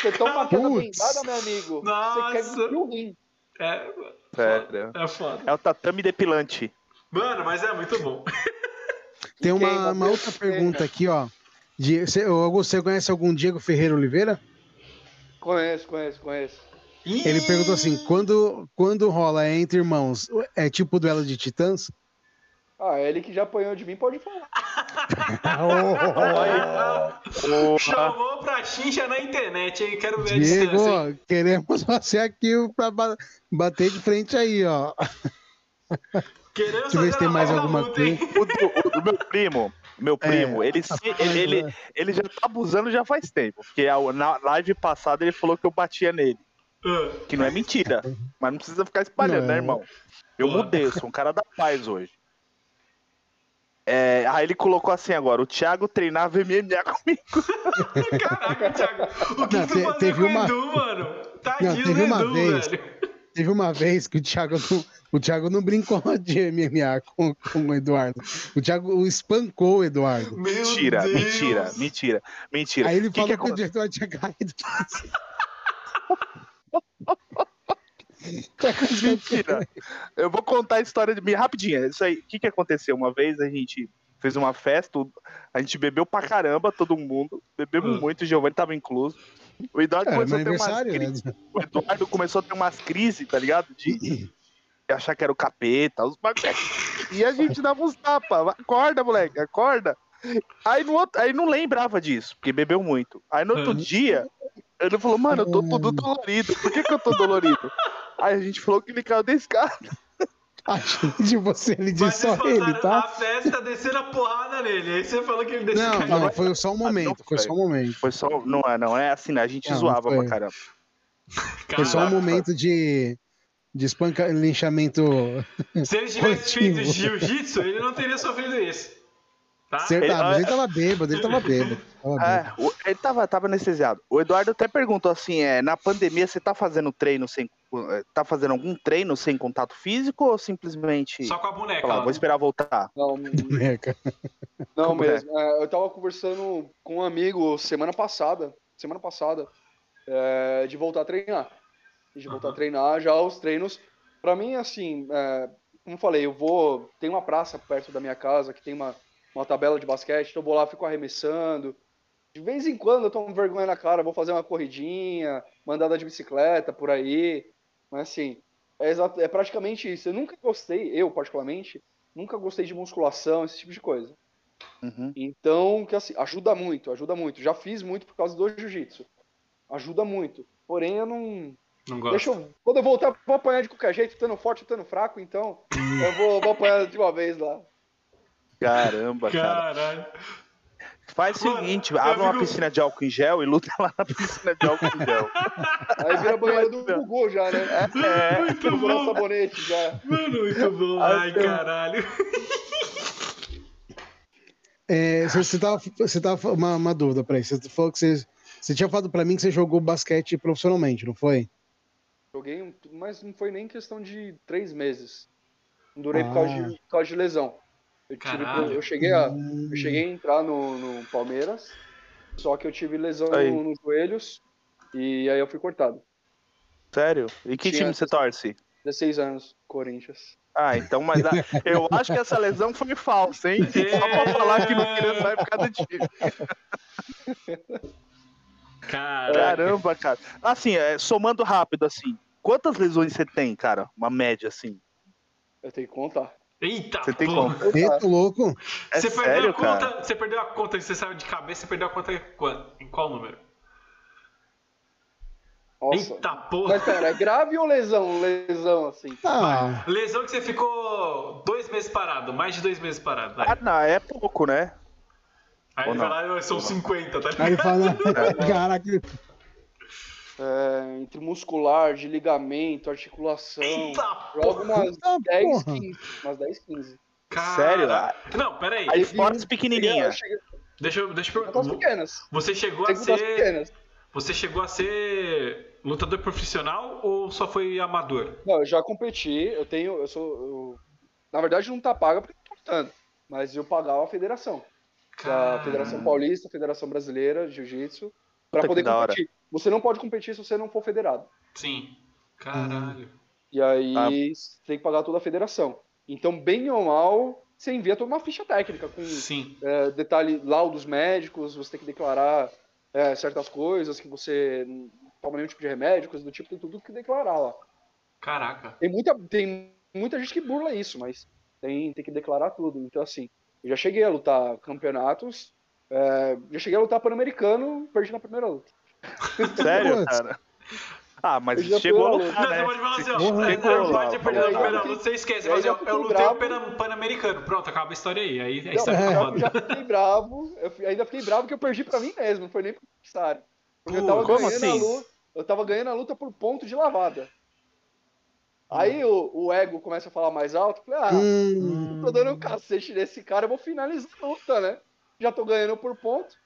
D: Você toma uma queda bendada, meu amigo.
A: Nossa.
D: Você quer o rim.
A: É.
C: Sério.
A: É foda.
C: É o tatame depilante.
A: Mano, mas é muito bom.
B: Tem uma, uma outra pergunta aqui, ó. De, você, você conhece algum Diego Ferreira Oliveira?
D: Conheço, conheço, conheço.
B: Ele perguntou assim: quando, quando rola entre irmãos, é tipo duelo de titãs?
D: Ah, ele que já apanhou de mim pode falar.
A: oh, Chamou pra xincha na internet, hein? Quero ver
B: Diego, a distância. queremos você aqui pra bater de frente aí, ó.
A: Queremos
B: Deixa eu ver se tem mais alguma coisa.
C: O, o, o, meu primo, meu é. primo, é, ele, se, ele, ele, ele, já tá abusando já faz tempo. Porque na live passada ele falou que eu batia nele. Que não é mentira. Mas não precisa ficar espalhando, não. né, irmão? Eu mudei, eu sou um cara da paz hoje. É, aí ele colocou assim agora, o Thiago treinava MMA
A: comigo. Caraca, Thiago, o que não, tu te, fazia com uma... o Edu, mano? Tadinho não, teve uma Edu,
B: vez, velho. Teve uma vez que o Thiago não, o Thiago não brincou de MMA com, com o Eduardo. O Thiago espancou o Eduardo.
A: Meu
C: mentira,
A: Deus.
C: mentira, mentira, mentira.
B: Aí ele que falou que, que, que o diretor tinha caído.
C: Mentira. Eu vou contar a história de mim rapidinho. Isso aí, o que, que aconteceu? Uma vez a gente fez uma festa, a gente bebeu pra caramba, todo mundo. Bebemos ah. muito, o Giovanni tava incluso. O Eduardo, é, começou a ter umas crises, né? o Eduardo começou a ter umas crises, tá ligado? De, achar que era o capeta, os E a gente dava uns tapas. Acorda, moleque, acorda. Aí, no outro, aí não lembrava disso, porque bebeu muito. Aí no outro dia, ele falou, mano, eu tô todo dolorido. Por que, que eu tô dolorido? Aí a gente falou que ele caiu da escada.
B: Achei de você, ele disse só ele, tá?
A: A festa descendo a porrada nele. Aí você falou que ele desceu
B: Não, não, foi só um momento, foi só um momento.
C: Foi só. Não é, não é assim, né? A gente não, zoava pra caramba.
B: Foi só um momento de, de espanca, linchamento.
A: Se ele tivesse feito jiu-jitsu, ele não teria sofrido isso.
B: Tá? Ele, ah, mas ele tava bêbado, ele tava bêbado. Tava
C: é, ele tava, tava anestesiado. O Eduardo até perguntou assim: é, na pandemia você tá fazendo treino sem. É, tá fazendo algum treino sem contato físico ou simplesmente.
A: Só com a boneca. Fala,
C: vou esperar voltar.
D: Não, boneca. Não mesmo. É, eu tava conversando com um amigo semana passada. Semana passada. É, de voltar a treinar. De voltar uhum. a treinar já os treinos. Pra mim, assim, é, como eu falei, eu vou. Tem uma praça perto da minha casa que tem uma uma tabela de basquete, então eu vou lá, fico arremessando. De vez em quando eu tomo vergonha na cara, vou fazer uma corridinha, mandada de bicicleta por aí. Mas assim, é, exato, é praticamente isso. Eu nunca gostei, eu particularmente, nunca gostei de musculação, esse tipo de coisa. Uhum. Então, que assim, ajuda muito, ajuda muito. Já fiz muito por causa do jiu-jitsu. Ajuda muito. Porém, eu não.
A: Não gosto. Deixa
D: eu, quando eu voltar, vou apanhar de qualquer jeito, estando forte, estando fraco, então eu vou, vou apanhar de uma vez lá.
C: Caramba, Caralho. cara. Faz o seguinte, abre uma piscina de álcool em gel e luta lá na piscina de álcool em gel.
D: Aí vira banheiro do Google já, né?
A: É, muito bom. sabonete já. Mano, muito bom. Ai, caralho.
B: É, você tava, você tava uma, uma dúvida para isso. Você falou que você, você tinha falado para mim que você jogou basquete profissionalmente, não foi?
D: Joguei, mas não foi nem questão de três meses. Não durei ah. por, causa de, ah. por causa de lesão. Eu, tive, eu, cheguei a, eu cheguei a entrar no, no Palmeiras, só que eu tive lesão no, nos joelhos e aí eu fui cortado.
C: Sério? E que Tinha time você torce?
D: 16 anos, Corinthians.
C: Ah, então, mas a, eu acho que essa lesão foi falsa, hein? Só pra falar que não queria sair por causa do time. Caramba, cara. Assim, é, somando rápido, assim, quantas lesões você tem, cara? Uma média, assim?
D: Eu tenho que contar.
A: Eita,
C: você tem como?
B: Eita, louco.
A: É você, sério, perdeu a conta, cara? você perdeu a conta, você saiu de cabeça, você perdeu a conta em qual número?
D: Nossa. Eita porra! Mas pera, é grave ou lesão? Lesão, assim.
A: Ah. Lesão que você ficou dois meses parado, mais de dois meses parado.
C: Vai. Ah, não, é pouco, né?
A: Aí ele fala, são 50, tá ligado?
B: Aí ele fala, caraca
D: é, entre muscular, de ligamento, articulação. Eita, jogo umas 10, 15. Umas 10, 15.
A: Cara... Sério? Não, peraí.
C: Aí esportes pequenininhas.
A: Deixa eu, deixa eu pequenas. Você chegou a ser. Pequenas. Você chegou a ser lutador profissional ou só foi amador?
D: Não, eu já competi, eu tenho. Eu sou. Eu, na verdade não tá paga porque tô lutando. Mas eu pagava a federação. A Federação Paulista, Federação Brasileira de Jiu-Jitsu, para poder competir. Você não pode competir se você não for federado.
A: Sim. Caralho.
D: E aí ah. você tem que pagar toda a federação. Então, bem ou mal, você envia toda uma ficha técnica com
A: Sim.
D: É, detalhe, laudos médicos, você tem que declarar é, certas coisas, que você não toma nenhum tipo de remédio, coisa do tipo, tem tudo que declarar lá.
A: Caraca.
D: Tem muita, tem muita gente que burla isso, mas tem, tem que declarar tudo. Então, assim, eu já cheguei a lutar campeonatos, é, já cheguei a lutar pan-americano, perdi na primeira luta.
C: Sério, cara? Ah, mas chegou a lutar,
A: né? Não, você pode falar assim, ó, não pode perder a primeira luta, você esquece. Mas eu, eu lutei o Pan-Americano. Pronto, acaba a história aí. Aí, aí não,
D: você eu já fiquei bravo, eu ainda fiquei bravo que eu perdi pra mim mesmo, não foi nem pro adversário. Porque eu tava ganhando assim? a luta, eu tava ganhando a luta por ponto de lavada. Aí o, o, ego começa a falar mais alto, falei, ah, hum. tô dando um cacete nesse cara, eu vou finalizar a luta, né? Já tô ganhando por ponto.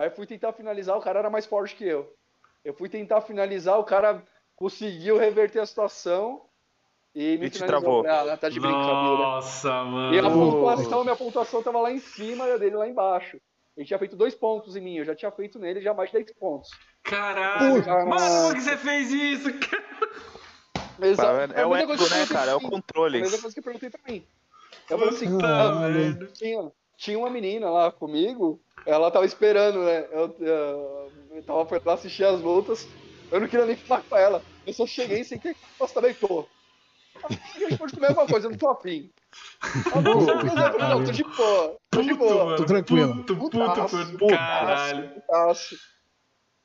D: Aí eu fui tentar finalizar, o cara era mais forte que eu. Eu fui tentar finalizar, o cara conseguiu reverter a situação e me
C: e te travou.
D: Ah, tá de brincadeira.
A: Nossa, mano.
D: E a pontuação, minha pontuação tava lá em cima e a dele lá embaixo. Ele tinha feito dois pontos em mim, eu já tinha feito nele já mais de 10 pontos.
A: Caralho, mano, por que você fez isso, cara?
C: Exato. É o ego, né, cara? É o controle. A
D: mesma coisa que eu perguntei pra mim. Eu falei assim, ah, tinha, tinha uma menina lá comigo ela tava esperando, né? Eu, eu, eu tava lá assistir as lutas. Eu não queria nem falar com ela. Eu só cheguei sem que Nossa, também tô. A gente pode comer alguma coisa, eu não tô afim. Ah, não, não, tô de boa. Tô de boa.
B: Tô tranquilo.
A: Puto, puto, puto caralho. Putaço.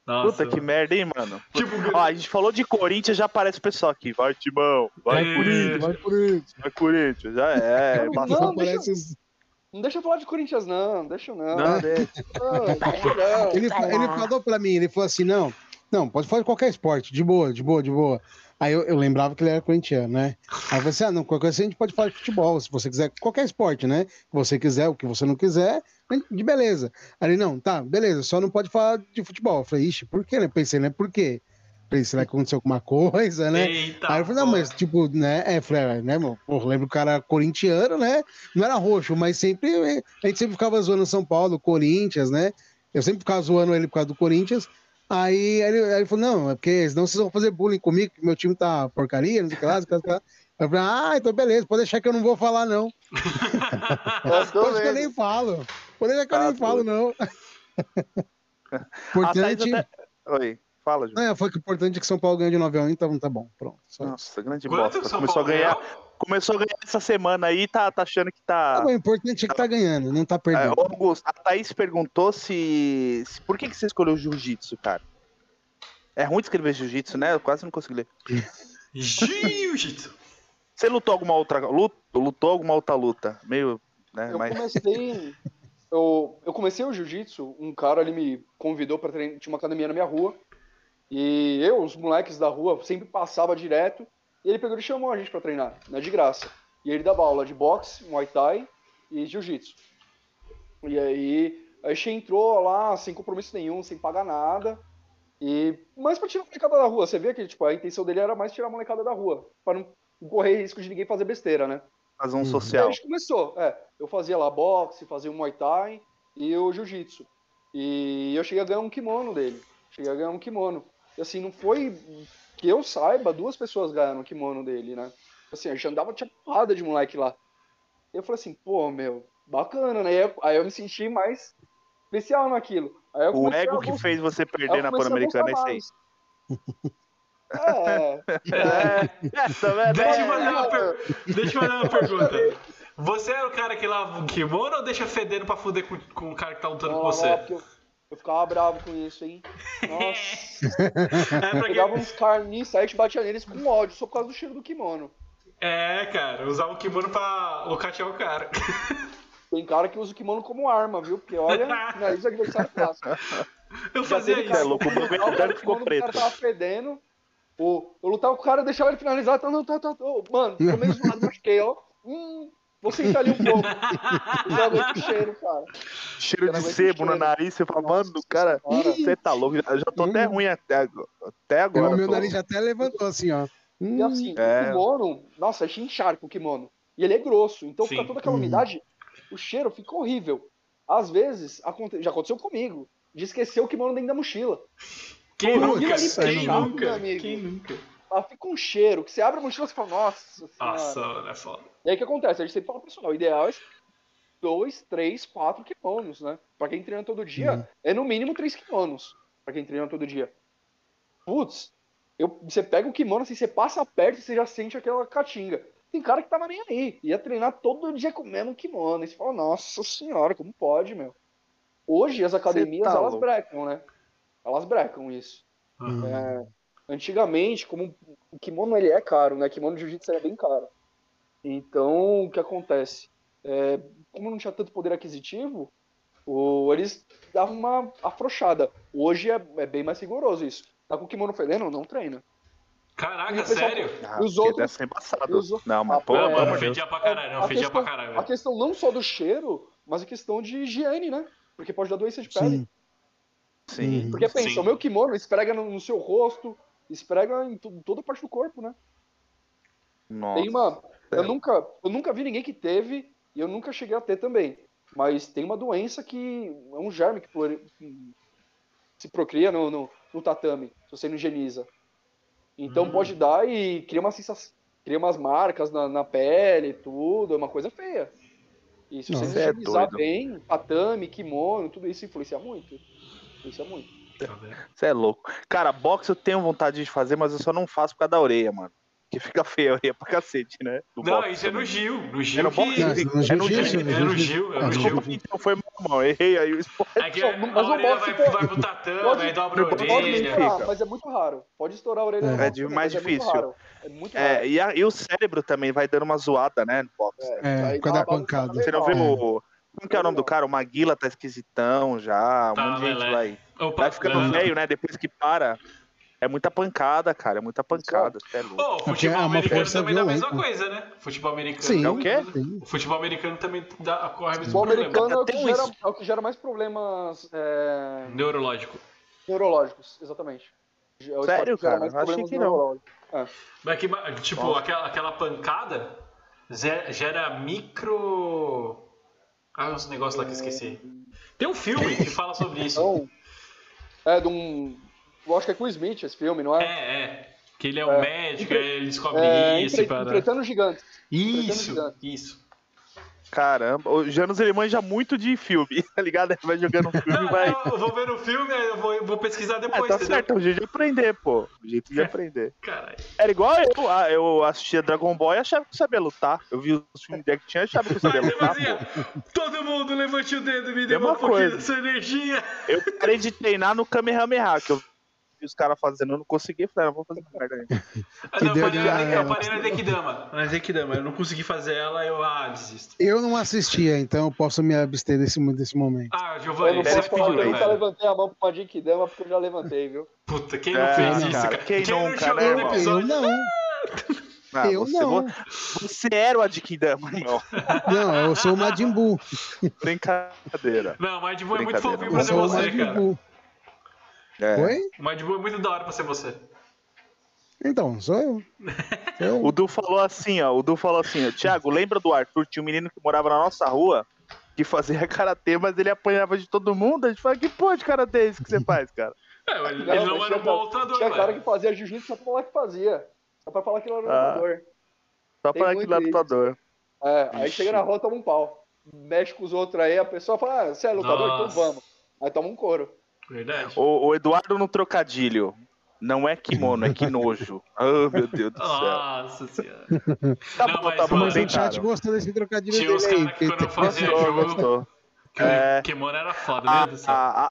C: Nossa. Puta que merda, hein, mano? Tipo, Ó, a gente falou de Corinthians, já aparece o pessoal aqui. Vai, Timão. Vai, é. Corinthians. Vai, Corinthians. Vai, Corinthians. Já é.
D: Não, não, deixa, não deixa eu falar de Corinthians, não. Deixa eu não. Não, deixa. Não,
B: não. Ele, ele falou pra mim, ele falou assim, não. Não, pode fazer qualquer esporte, de boa, de boa, de boa. Aí eu, eu lembrava que ele era corintiano, né? Aí eu falei assim: ah, não, qualquer coisa a gente pode falar de futebol, se você quiser, qualquer esporte, né? Que você quiser, o que você não quiser, de beleza. Aí ele, não, tá, beleza, só não pode falar de futebol. Eu falei, ixi, por quê, né? Pensei, né? Por quê? Pensei, será que aconteceu alguma coisa, né? Eita, Aí eu falei, não, mas tipo, né? É, falei, ah, né, meu? Pô, lembro o cara corintiano, né? Não era roxo, mas sempre, a gente sempre ficava zoando São Paulo, Corinthians, né? Eu sempre ficava zoando ele por causa do Corinthians. Aí, aí, ele, aí ele falou, não, é porque senão vocês vão fazer bullying comigo, que meu time tá porcaria, não sei o que lá, não sei o que lá. Eu falei, ah, então beleza, pode deixar que eu não vou falar, não. pode que eu nem falo. Pode deixar que eu ah, nem falo, não. Importante... Até...
C: Oi. Fala, Ju.
B: É, foi que o importante é que São Paulo ganhou de 9 a 1, então tá bom. Pronto.
C: Nossa, grande Quanto bosta. Começou a ganhar. Começou a ganhar essa semana aí, tá, tá achando que tá.
B: tá o importante é que tá ganhando, não tá perdendo.
C: É, Augusto, a Thaís perguntou se. se... Por que, que você escolheu jiu-jitsu, cara? É ruim de escrever jiu-jitsu, né? Eu quase não consigo ler.
A: Jiu-jitsu.
C: Você lutou alguma outra luta? Lutou alguma outra luta? Meio. Né,
D: eu comecei. eu, eu comecei o jiu-jitsu, um cara ali me convidou para treinar. Tinha uma academia na minha rua. E eu, os moleques da rua, sempre passava direto. E ele pegou e chamou a gente para treinar, né, de graça. E ele dava aula de boxe, muay thai e jiu-jitsu. E aí a gente entrou lá sem compromisso nenhum, sem pagar nada. E mais para tirar a molecada da rua. Você vê que tipo, a intenção dele era mais tirar a molecada da rua, para não correr risco de ninguém fazer besteira, né?
C: Fazer um uhum. social.
D: a gente começou. É, eu fazia lá boxe, fazia o muay thai e o jiu-jitsu. E eu cheguei a ganhar um kimono dele. Cheguei a ganhar um kimono. E assim, não foi que eu saiba, duas pessoas ganharam o kimono dele, né? Assim, a gente andava tinha porrada de moleque lá. E eu falei assim, pô, meu, bacana, né? Aí eu, aí eu me senti mais especial naquilo.
C: o ego que fez você perder na Pan-Americana é isso aí.
A: É, é, é, deixa, eu fazer uma per... deixa eu fazer uma pergunta. Você é o cara que lava o kimono ou deixa fedendo pra fuder com, com o cara que tá lutando não, com você? Não,
D: eu ficava bravo com isso, hein? Nossa. é, pegava uns carniços, aí a gente batia neles com ódio, só por causa do cheiro do kimono.
A: É, cara, usava o kimono pra locatear o cara.
D: Tem cara que usa o kimono como arma, viu? Porque olha, nariz é adversário clássico.
A: Eu fazia isso. É
C: louco, o bagulho ficou preto. O
D: cara tava fedendo, o, eu lutava com o cara, deixava ele finalizar, tá, não, tá, tá, tá. Mano, tomei zoado, machuquei, ó. Hum, Vou sentar ali um pouco. Já cheiro, cara.
C: Cheiro de sebo no nariz, você fala, mano, cara, você tá louco. Eu já tô hum. até ruim até, até agora.
B: O meu nariz já até levantou assim, ó.
D: E assim, é. o kimono, nossa, a gente encharca o kimono. E ele é grosso, então Sim. fica toda aquela umidade, o cheiro fica horrível. Às vezes, já aconteceu comigo, de esquecer o kimono dentro da mochila.
A: Quem nunca? Quem nunca? Quem nunca?
D: Ela fica um cheiro, que você abre a mochila e fala, nossa
A: Nossa, é foda.
D: E aí o que acontece? A gente sempre fala pro pessoal, o ideal é dois, três, quatro kimonos, né? Pra quem treina todo dia, uhum. é no mínimo três kimonos. Pra quem treina todo dia. Putz, eu, você pega o kimono, assim, você passa perto e você já sente aquela catinga. Tem cara que tava nem aí. Ia treinar todo dia com o mesmo kimono. E você fala, nossa senhora, como pode, meu? Hoje as academias, tá elas brecam, né? Elas brecam isso. Uhum. É, Antigamente, como o kimono ele é caro, né? Kimono de jiu-jitsu é bem caro. Então, o que acontece? É, como não tinha tanto poder aquisitivo, o, eles davam uma afrouxada. Hoje é, é, bem mais rigoroso isso. Tá com o kimono fedendo? Não treina.
A: Caraca, sério?
C: Ah, os outros, deve ser embaçado. Os,
A: não, mas ah, pô, é, mano, fedia pra caralho, não, fedia
D: questão,
A: pra caralho.
D: A questão não só do cheiro, mas a questão de higiene, né? Porque pode dar doença de pele.
C: Sim. Sim.
D: Porque pensa,
C: Sim.
D: o meu kimono esfrega no, no seu rosto, esfrega em toda parte do corpo, né?
C: Nossa.
D: Tem uma. Eu nunca, eu nunca vi ninguém que teve, e eu nunca cheguei a ter também. Mas tem uma doença que é um germe que se procria no, no, no tatame, se você não higieniza. Então hum. pode dar e cria uma sensação, cria umas marcas na, na pele, tudo, é uma coisa feia. E se você é higienizar é bem, tatame, kimono, tudo isso influencia muito. Influencia muito.
C: Você é louco. Cara, boxe eu tenho vontade de fazer, mas eu só não faço por causa da orelha, mano. Que fica feia a orelha pra cacete, né?
A: Do não, boxe, isso é no Gil. No Gil. É
C: no boxe? É
A: no Gil. É no Gil. É no Gil.
C: Então foi mal, errei aí o
A: esporte. É que a, mas a orelha vai, vai pro tatame, aí dobra a orelha.
D: Pode mas é muito raro. Pode estourar a orelha.
C: É, é mais difícil. É muito raro. É, e, a, e o cérebro também vai dando uma zoada, né, no boxe.
B: É, quando é pancada.
C: Você não viu o... Como que é o nome do cara? O Maguila tá esquisitão já, um tá, monte de gente vai... Opa, vai ficando velho, né? Depois que para. É muita pancada, cara. É muita pancada.
A: É oh, o futebol é americano também violenta. dá a mesma coisa, né? Futebol americano.
C: Sim, é o quê?
A: O futebol americano também dá, corre
D: mesmo futebol americano é o, gera, é o que gera mais problemas. É...
A: Neurológico.
D: Neurológicos, exatamente.
C: É Sério, cara? Mais Achei que não.
A: É. Mas que, tipo, aquela, aquela pancada gera micro. Ah, uns negócios lá que eu esqueci. Tem um filme que fala sobre isso. Então,
D: é, de um eu acho que é com o Smith esse filme, não é?
A: É, é. Que ele é um é. médico, Entre... ele descobre é, isso. Entre...
D: Para... Enfrentando gigantes.
A: Isso, gigantes. isso.
C: Caramba, o Janus ele manja muito de filme, tá ligado? Ele vai jogando um filme
A: e
C: vai.
A: Eu vou ver o filme, eu vou, vou pesquisar depois.
C: Ah, tá entendeu? certo, é o jeito de aprender, pô. O jeito de aprender.
A: Caralho.
C: Era igual eu, ah, eu assistia Dragon Ball e achava que eu sabia lutar. Eu vi os filmes de action e achava que eu sabia lutar. Pô.
A: Todo mundo levante o dedo e me dê uma, uma pouquinho dessa energia.
C: Eu parei de treinar no Kamehameha, que eu os caras fazendo, eu não consegui, falei, ah, vou fazer merda aí.
A: Ah, não, eu, parei, eu parei na Zekidama, na Zekidama, eu não consegui fazer ela, eu, ah, desisto.
B: Eu não assistia, então eu posso me abster desse, desse momento.
D: Ah, Giovanni, você pediu, Eu nunca levantei a mão pra Zekidama porque eu já levantei, viu?
A: Puta, quem não é, fez isso, cara?
C: Quem, quem nunca, né, irmão?
B: Eu não. Ah,
C: eu
B: você,
C: não. Você era o Adikidama, irmão.
B: Não, eu sou o Majin Buu.
C: Brincadeira.
A: Não, o Majin Buu é muito fofinho pra ser você, cara.
B: É. Oi?
A: O Mad Bull é muito da hora pra ser você.
B: Então, sou eu.
C: Sou eu. o Du falou assim, ó. O Du falou assim, Thiago, lembra do Arthur? Tinha um menino que morava na nossa rua que fazia karatê, mas ele apanhava de todo mundo. A gente fala, que porra de karatê é isso que você faz, cara?
A: É, ele não, não era um bom lutador.
D: Tinha cara que fazia jiu-jitsu só pra falar que fazia. Só pra falar que ele era ah, lutador.
C: Só pra falar que ele era lutador.
D: É, aí chega na rua, toma um pau. Mexe com os outros aí, a pessoa fala, ah, você é lutador? Então Nossa. Então vamos. Aí toma um couro.
A: Verdade. O,
C: o Eduardo no trocadilho. Não é kimono, é que nojo. Oh, meu Deus do céu.
A: Nossa senhora.
C: Tá não, bom, mas, tá bom. Mas
B: o chat gostou desse trocadilho
A: Tinha dele aí. Que fazia gostou, jogo, gostou. Que é... kimono era foda, a,
C: mesmo a, a,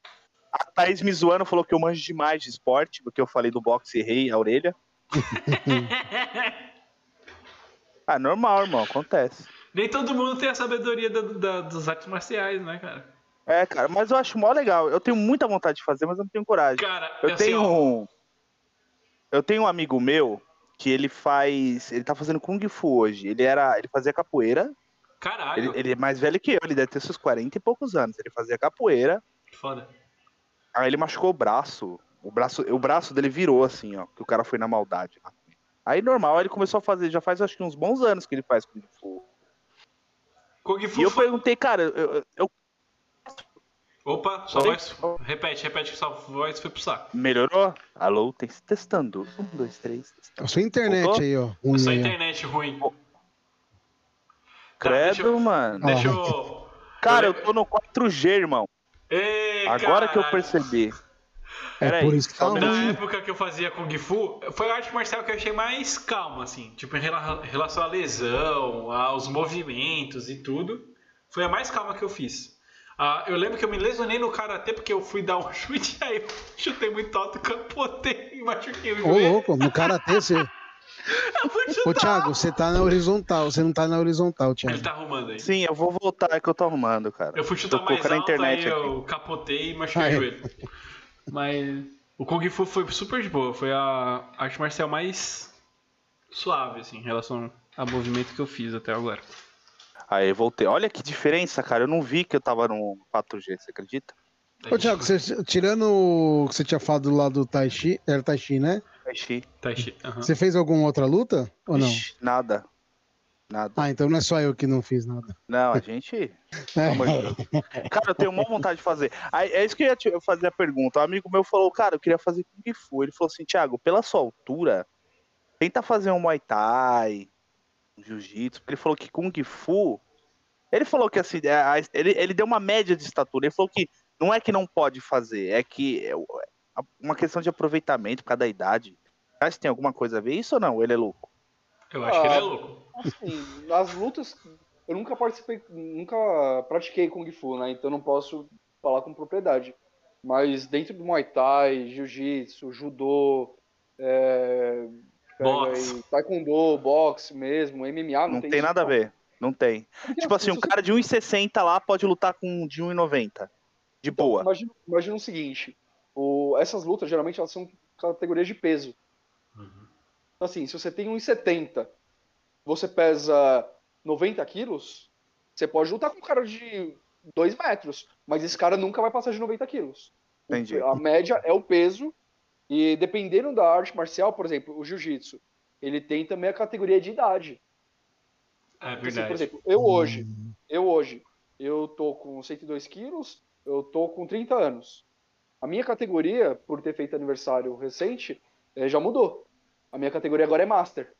C: a Thaís me zoando falou que eu manjo demais de esporte, porque eu falei do boxe e errei a orelha. ah, normal, irmão, acontece.
A: Nem todo mundo tem a sabedoria da, da, dos artes marciais, né, cara?
C: É, cara, mas eu acho mó legal. Eu tenho muita vontade de fazer, mas eu não tenho coragem.
A: Cara,
C: eu assim, tenho um. Eu tenho um amigo meu que ele faz. Ele tá fazendo Kung Fu hoje. Ele era. Ele fazia capoeira.
A: Caralho.
C: Ele, ele é mais velho que eu, ele deve ter seus 40 e poucos anos. Ele fazia capoeira.
A: Foda.
C: Aí ele machucou o braço. O braço, o braço dele virou assim, ó. Que o cara foi na maldade. Aí normal, ele começou a fazer, já faz acho que uns bons anos que ele faz Kung Fu.
A: Kung Fu
C: e eu perguntei, cara, eu, eu
A: Opa, sua voz. Repete, repete que sua voz foi pro saco.
C: Melhorou? Alô, testando. Um, dois, três.
B: Testando. A sua internet Voltou? aí, ó.
A: a sua internet ruim. Oh.
C: Credo, tá, deixa mano.
A: Deixa eu.
C: Cara, eu tô no 4G, irmão.
A: Ei,
C: Agora caralho. que eu percebi.
B: É Pera por isso que tá
A: Na época que eu fazia Kung Fu, foi a arte marcial que eu achei mais calma, assim. Tipo, em relação à lesão, aos movimentos e tudo. Foi a mais calma que eu fiz. Ah, eu lembro que eu me lesionei no karatê porque eu fui dar um chute, aí eu chutei muito alto, capotei e machuquei o
B: joelho. Ô, louco, no karatê você. Ô, Thiago, você tá na horizontal, você não tá na horizontal, Thiago.
A: Ele tá arrumando aí.
C: Sim, eu vou voltar, é que eu tô arrumando, cara.
A: Eu fui chutar tô mais alto, internet aí aqui. eu capotei e machuquei é. o joelho. Mas o Kung Fu foi super de boa, foi a arte marcial mais suave, assim, em relação ao movimento que eu fiz até agora.
C: Aí voltei. Olha que diferença, cara. Eu não vi que eu tava no 4G, você acredita?
B: Ô, Thiago, você, tirando o que você tinha falado lá do Tai Chi, era Tai Chi, né?
C: Tai Chi.
A: Tai Chi.
B: Uhum. Você fez alguma outra luta ou não? Ixi,
C: nada. Nada.
B: Ah, então não é só eu que não fiz nada.
C: Não, a gente. cara, eu tenho uma vontade de fazer. Aí, é isso que eu ia fazer a pergunta. Um amigo meu falou, cara, eu queria fazer Kung Fu. Ele falou assim, Thiago, pela sua altura, tenta fazer um Muay Thai, jiu-jitsu, ele falou que Kung Fu. Ele falou que assim, é, ele, ele deu uma média de estatura. Ele falou que não é que não pode fazer, é que é uma questão de aproveitamento por causa da idade. Mas tem alguma coisa a ver isso ou não? Ele é louco?
A: Eu acho ah, que ele é ah, louco.
D: Assim, nas lutas, eu nunca participei, nunca pratiquei Kung Fu, né? Então não posso falar com propriedade. Mas dentro do Muay Thai, Jiu-Jitsu, Judô, é,
A: Boxe.
D: taekwondo, boxe mesmo, MMA, não,
C: não tem, tem nada a ver. Não tem. tipo assim, um cara de 1,60 lá pode lutar com um de 1,90. De então, boa.
D: Imagina, imagina o seguinte: o, essas lutas geralmente elas são categorias de peso. Uhum. Então, assim, se você tem 1,70, você pesa 90 quilos, você pode lutar com um cara de 2 metros, mas esse cara nunca vai passar de 90 quilos. Entendi. A média é o peso, e dependendo da arte marcial, por exemplo, o jiu-jitsu, ele tem também a categoria de idade.
A: É verdade. Assim,
D: por exemplo, eu hoje, eu hoje, eu tô com 102 quilos, eu tô com 30 anos. A minha categoria, por ter feito aniversário recente, é, já mudou. A minha categoria agora é Master.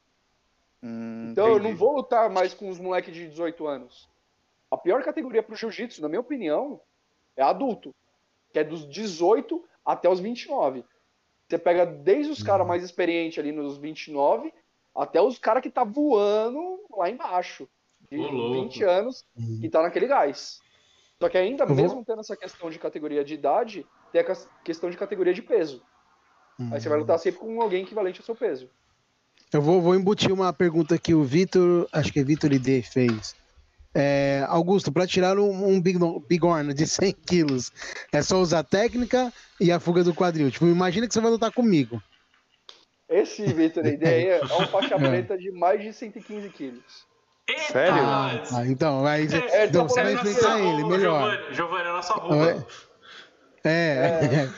D: Hum, então entendi. eu não vou lutar mais com os moleques de 18 anos. A pior categoria pro jiu-jitsu, na minha opinião, é adulto. Que é dos 18 até os 29. Você pega desde os caras uhum. mais experientes ali nos 29 até os caras que tá voando lá embaixo. De 20 anos uhum. e tá naquele gás. Só que ainda, mesmo tendo essa questão de categoria de idade, tem a questão de categoria de peso. Aí você vai lutar sempre com alguém equivalente ao seu peso.
B: Eu vou, vou embutir uma pergunta que o Vitor, acho que é Vitor ID, fez. É, Augusto, para tirar um, um bigorna de 100 quilos, é só usar técnica e a fuga do quadril. Tipo, imagina que você vai lutar comigo.
D: Esse Vitor ideia é um faixa é. preta de mais de 115 quilos.
B: Sério? Ah, então, aí, é, então, você vai enfrentar ele, melhor.
A: Giovanni, Giovanni é a nossa roupa.
B: É. é.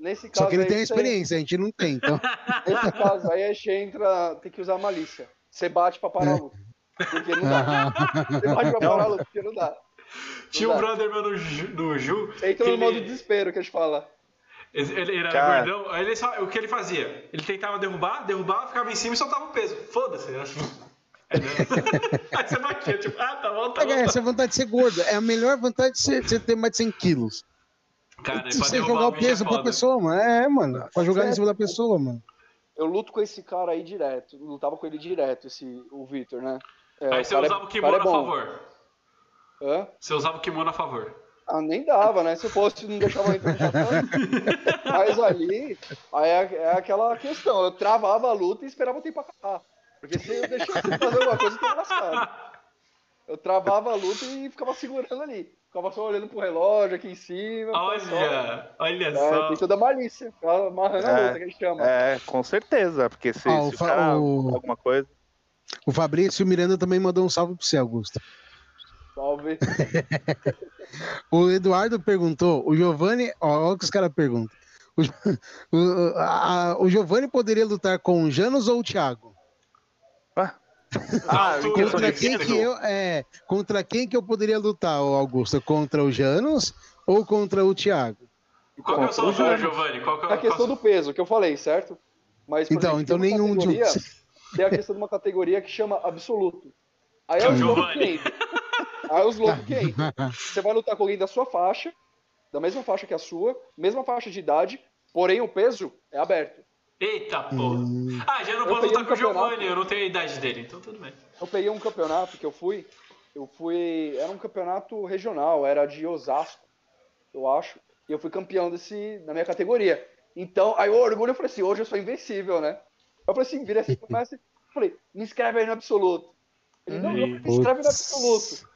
B: Nesse caso Só que ele tem a experiência, a gente não tem, então.
D: Nesse caso aí, a gente entra, tem que usar malícia. Você bate pra parar a luta. Porque não dá. Você pode preparar a luta, porque não dá.
A: Tinha um brother meu no, no Ju.
D: Entra no ele... modo desespero que a gente fala.
A: Ele, ele era Cara. gordão, aí ele só, o que ele fazia? Ele tentava derrubar, derrubava, ficava em cima e soltava o peso. Foda-se. Né? É, né? aí você batia, tipo, ah, tá bom, tá bom.
B: É, essa vontade de ser gordo. É a melhor vontade de você, de ter mais de 100 quilos.
A: Cara,
B: você jogar o peso é pra pessoa, mano. É, mano. Pra jogar em cima da pessoa, mano.
D: Eu luto com esse cara aí direto. Lutava com ele direto, esse, o Victor, né?
A: É, Aí você usava é, o kimono é a favor. Hã? Você usava o kimono a favor.
D: Ah, nem dava, né? Se eu fosse, não deixava entrar Mas ali, aí é, é, aquela questão. Eu travava a luta e esperava o tempo acabar. Porque se eu deixasse de fazer alguma coisa, eu tava lascado. Eu travava a luta e ficava segurando ali. Ficava só olhando pro relógio aqui em cima.
A: Olha, só. olha é, só.
D: Tem toda a malícia. Amarrando é, a luta que a gente chama.
C: É, com certeza. Porque se, ah, se o cara o... alguma coisa.
B: O Fabrício Miranda também mandou um salve pro você, Augusto.
D: Salve.
B: o Eduardo perguntou, o Giovanni, ó, olha o que os caras perguntam. O, o, a, o Giovanni poderia lutar com o Janus ou o Thiago?
C: Ah,
B: ah contra quem que eu é, contra quem que eu poderia lutar, Augusto? Contra o Janus ou contra o Thiago?
A: Qual que é o seu Giovanni? Qual que é,
D: a questão do peso que eu falei, certo?
B: Mas então, exemplo, então nenhum de
D: tem a questão de uma categoria que chama absoluto. Aí é os loucos que entram. Aí os loucos que entram. Você vai lutar com alguém da sua faixa, da mesma faixa que a sua, mesma faixa de idade, porém o peso é aberto.
A: Eita, pô. Hum. Ah, já não posso lutar um com o Giovanni, eu não tenho a idade dele, então tudo bem.
D: Eu peguei um campeonato que eu fui, eu fui, era um campeonato regional, era de Osasco, eu acho, e eu fui campeão desse, na minha categoria. Então, aí o orgulho, eu falei assim, hoje eu sou invencível, né? Eu falei assim, vira assim, começa. Falei, me inscreve aí no absoluto. Ele, não, não, me inscreve no absoluto.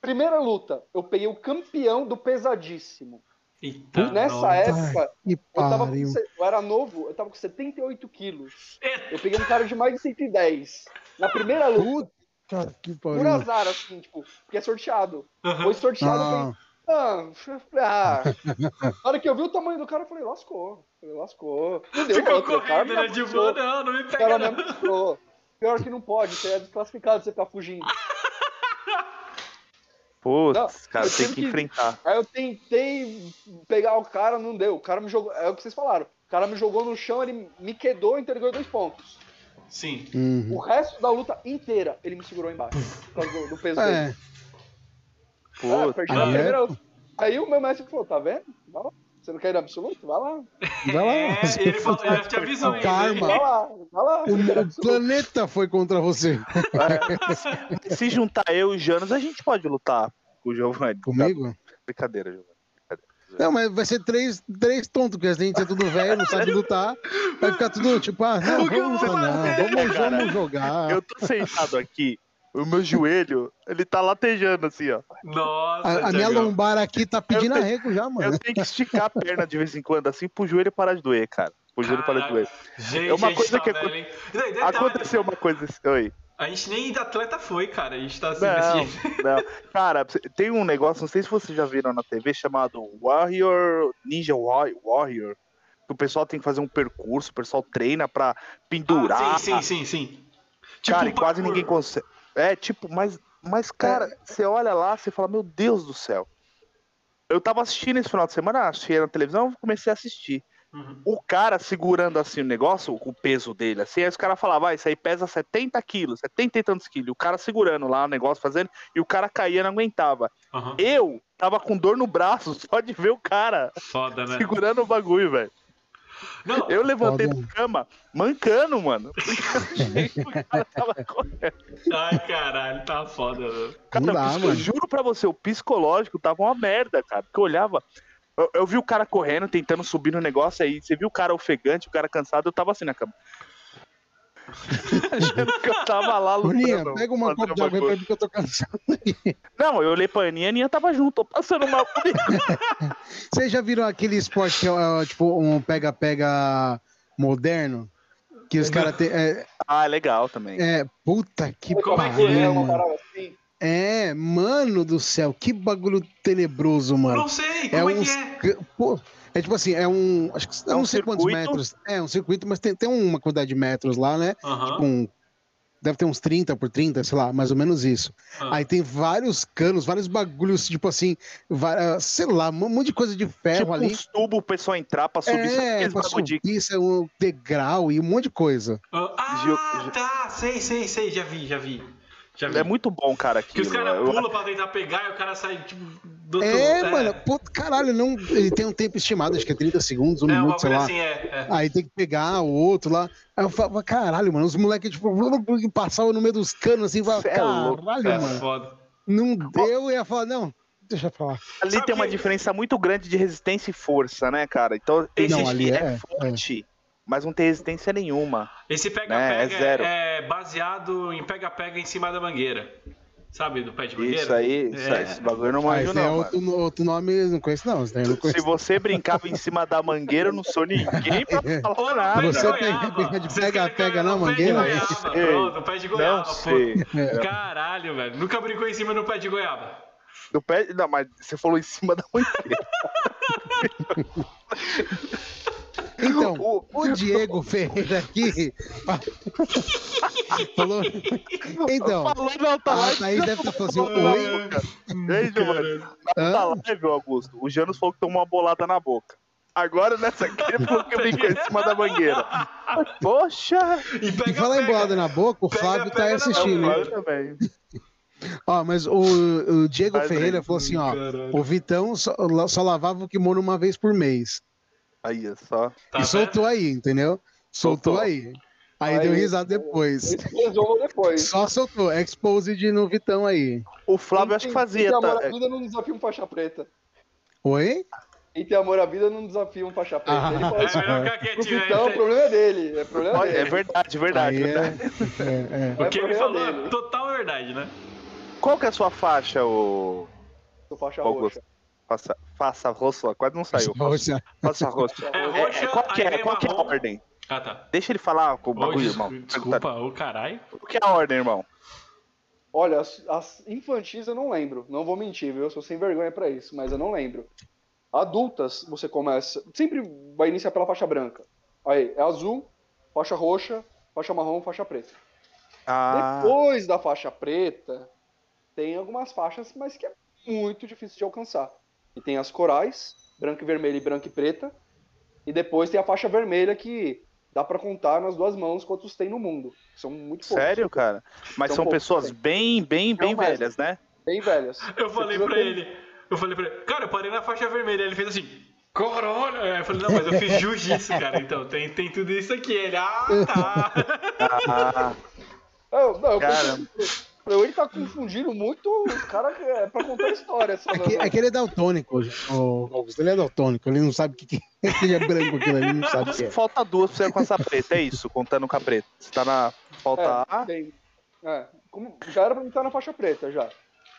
D: Primeira luta, eu peguei o campeão do pesadíssimo.
A: Eita,
D: Nessa nossa. época, eu, tava com, eu era novo, eu tava com 78 quilos. Eu peguei um cara de mais de 110. Na primeira luta.
B: Puta que pariu.
D: Por azar, assim, tipo, porque é sorteado. Uhum. Foi sorteado, ah. Ah, ah. Na hora que eu vi o tamanho do cara, eu falei, lascou. Lascou.
A: Não deu Ficou outro. correndo, né? De boa, não, não me pega. O cara não. me
D: Pior que não pode, você é desclassificado, você tá fugindo.
C: Putz, cara, tem que, que, enfrentar.
D: Aí eu tentei pegar o cara, não deu. O cara me jogou. É o que vocês falaram. O cara me jogou no chão, ele me quedou e entregou dois pontos.
A: Sim.
D: Uhum. O resto da luta inteira, ele me segurou embaixo. Por causa do, do peso é. dele.
C: Puta.
D: É, aí, primeira... aí o meu mestre falou, tá vendo? Vai lá. Você não quer ir no absoluto? Vai lá.
B: Vai lá.
A: É, ele, falou, ele te avisou
B: ainda. Karma.
D: Vai lá, vai lá.
B: O, o planeta foi contra você.
C: É. Se juntar eu e o Janos, a gente pode lutar com o Giovanni.
B: Comigo?
C: Brincadeira, Giovanni.
B: Não, mas vai ser três, três tontos, porque a gente é tudo velho, não sabe lutar. Vai ficar tudo tipo, ah, não, vamos, não, vamos, vamos jogar.
C: Eu tô sentado aqui, o meu joelho, ele tá latejando assim, ó.
A: Nossa,
B: a, a minha lombar aqui tá pedindo tenho, arrego já, mano.
C: Eu tenho que esticar a perna de vez em quando, assim, pro joelho parar de doer, cara. Tipo, juro para doer. é uma coisa que. Velho, aconteceu uma coisa. Oi.
A: A gente nem de atleta foi, cara. A gente tá
C: assim, não, assim. não. Cara, tem um negócio, não sei se vocês já viram na TV, chamado Warrior Ninja Warrior. Que o pessoal tem que fazer um percurso, o pessoal treina pra pendurar.
A: Ah, sim, sim, sim, sim.
C: Tipo cara, um e quase ninguém consegue. É, tipo, mas, mas cara, é. você olha lá, você fala, meu Deus do céu. Eu tava assistindo esse final de semana, achei na televisão, comecei a assistir. Uhum. O cara segurando assim o negócio, o peso dele, assim, aí os caras falavam, ah, isso aí pesa 70 quilos, 70 e tantos quilos. O cara segurando lá o negócio, fazendo, e o cara caía não aguentava. Uhum. Eu tava com dor no braço só de ver o cara
A: Foda, né?
C: segurando o bagulho, velho. Não, eu levantei da cama mancando, mano.
A: Ai, caralho, tá foda, mano.
C: Cara, dá, eu, mano. juro pra você, o psicológico tava uma merda, cara. Porque eu olhava, eu, eu, vi o cara correndo, tentando subir no negócio aí. Você viu o cara ofegante, o cara cansado, eu tava assim na cama. Achando que eu tava lá
B: lutando. Aninha, pega uma copa de água pra mim que eu tô cansado.
C: Não, eu olhei pra Aninha e a Aninha tava junto, tô passando mal.
B: Vocês já viram aquele esporte que é tipo um pega-pega moderno? Que os caras têm. É...
C: Ah, legal também.
B: É, puta que pariu. É, uma parada assim? É, mano do céu, que bagulho tenebroso, mano.
A: Não sei, como é, é uns... que é?
B: Pô, é tipo assim, é um. Acho que é eu não sei circuito? quantos metros. É, um circuito, mas tem, tem uma quantidade de metros lá, né? Uhum. Tipo um, deve ter uns 30 por 30, sei lá, mais ou menos isso. Uhum. Aí tem vários canos, vários bagulhos, tipo assim, várias, sei lá, um monte de coisa de ferro tipo ali.
C: Uns tubos o pessoal entrar pra subir,
B: é, pra subir, isso é um degrau e um monte de coisa.
A: Ah, tá, sei, sei, sei, já vi, já vi.
C: É muito bom, cara.
A: Aquilo. Que os caras pulam pra tentar pegar e o cara sai, tipo, do
B: É, é. mano, pô, caralho, não. Ele tem um tempo estimado, acho que é 30 segundos, um é, minuto, sei lá. Assim, é, é. Aí tem que pegar o outro lá. Aí eu falo, caralho, mano, os moleques, tipo, passavam no meio dos canos assim, falo, é caralho, é mano. Foda. Não deu, eu ia falar, não. Deixa eu falar.
C: Ali Sabe tem uma diferença muito grande de resistência e força, né, cara? Então, existe, não, ali é, é forte mas não tem resistência nenhuma.
A: Esse pega-pega né? é, é, baseado em pega-pega em cima da mangueira. Sabe, do pé de mangueira?
C: Isso aí, isso aí esse bagulho eu não manjo, não. É
B: outro, outro, nome, não conheço, não. não
C: conheço. Se você brincava em cima da mangueira, eu não sou ninguém pra falar nada.
B: Você brinca de pega-pega na mangueira?
A: Pé pronto, pé de goiaba. Não sei. Caralho, velho. Nunca brincou em cima do pé de goiaba.
C: Do pé. Não, mas você falou em cima da mangueira.
B: Então, o, o Diego Ferreira aqui falou. Então, falou
C: na tá a Thaís deve estar fazendo oi. Ei, Giovanni, na live, Augusto, o Janus falou que tomou uma bolada na boca. Agora nessa aqui ele falou que brincou em cima da mangueira. Poxa!
B: E, pega, e falar em bolada na boca, o pega, Fábio tá assistindo. Ó, mas o, o Diego Ferreira falou assim, ó, caralho. o Vitão só, só lavava o kimono uma vez por mês.
C: Aí, é só.
B: Tá e soltou aí, entendeu? Soltou, soltou. aí. Aí, aí, deu risada depois.
D: depois.
B: Só soltou. Exposed no Vitão aí.
C: O Flávio acho que fazia.
D: Tem amor à vida não desafia um faixa preta.
B: Oi?
D: Quem tem amor à vida não desafia um faixa preta. Ah, ele fala é, assim, é, Vitão, o problema é dele. É, problema
C: dele. é verdade, verdade. É, verdade.
A: É, é. O que ele falou é total verdade, né?
C: Qual que é a sua faixa, o.
D: Sua faixa roxa.
C: Faça, faça roxa, quase não saiu. Roxa. Faça roxa. É, roxa, é, qual que é, qual que é a ordem?
A: Ah, tá.
C: Deixa ele falar com o bagulho,
A: irmão. Desculpa, o caralho.
C: O que é a ordem, irmão?
D: Olha, as, as, infantis eu não lembro. Não vou mentir, viu? Eu sou sem vergonha para isso, mas eu não lembro. Adultas, você começa. Sempre vai iniciar pela faixa branca. Aí, é azul, faixa roxa, faixa marrom, faixa preta. Ah. Depois da faixa preta, tem algumas faixas, mas que é muito difícil de alcançar. E tem as corais, branca e vermelha e branca e preta. E depois tem a faixa vermelha que dá para contar nas duas mãos quantos tem no mundo. São muito poucos.
C: Sério, cara? Mas são, são pessoas bem, bem, bem Não, velhas, né?
D: Bem velhas.
A: Eu falei para ter... ele, eu falei para ele, cara, eu parei na faixa vermelha, ele fez assim, Corona! Eu falei, não, mas eu fiz jiu-jitsu, cara, então tem, tem tudo isso aqui. Ele, ah, tá.
D: ah, não, não, eu cara... Ele tá confundindo muito o cara que é pra contar história. É
B: que, é que ele é daltônico, o Augusto. Ele é daltônico, ele não sabe o que, que ele é branco aquilo ali, não sabe o que é.
C: Falta duas pra você alcançar preta, é isso, contando com a preta. Você tá na. Falta é, A.
D: Bem, é, como, já era pra mim estar na faixa preta já.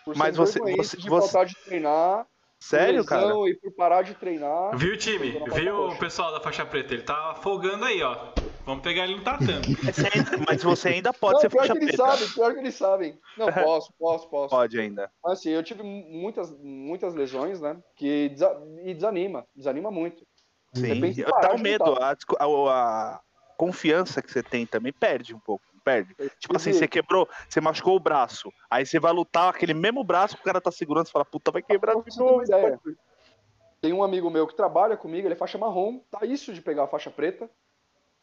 C: Por Mas você. você,
D: de você... de treinar,
C: Sério, cara?
D: E por parar de treinar.
A: Viu o time? Viu o pessoal da faixa preta? Ele tá folgando aí, ó. Vamos pegar ele no tatame.
C: Mas você ainda pode
D: não,
C: ser
D: pior faixa que eles preta. Sabem, pior que eles sabem. Não, posso, posso, posso.
C: Pode ainda.
D: Assim, eu tive muitas, muitas lesões, né? Que desa e desanima. Desanima muito.
C: Sim, dá o medo. A, a, a, confiança que você tem também perde um pouco. Perde. Tipo assim, você quebrou, você machucou o braço. Aí você vai lutar aquele mesmo braço que o cara tá segurando, você fala, puta, vai quebrar de novo.
D: Tem um amigo meu que trabalha comigo, ele é faixa marrom, tá isso de pegar a faixa preta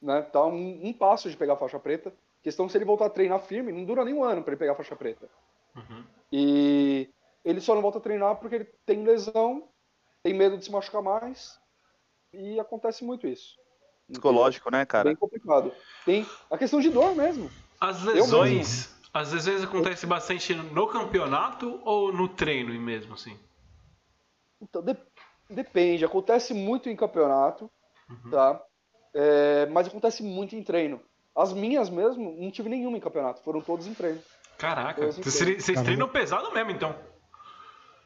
D: né? Tá um, um, passo de pegar a faixa preta. Questão se ele voltar a treinar firme, não dura nem um ano para ele pegar a faixa preta. Uhum. E ele só não volta a treinar porque ele tem lesão, tem medo de se machucar mais e acontece muito isso.
C: Psicológico, né, cara?
D: Bem complicado. Tem a questão de dor mesmo.
A: As lesões, às vezes acontece bastante no campeonato ou no treino mesmo, assim?
D: Então, de, depende. Acontece muito em campeonato, uhum. tá? É, mas acontece muito em treino. As minhas mesmo, não tive nenhuma em campeonato, foram todos em treino.
A: Caraca, vocês treinam pesado mesmo, então.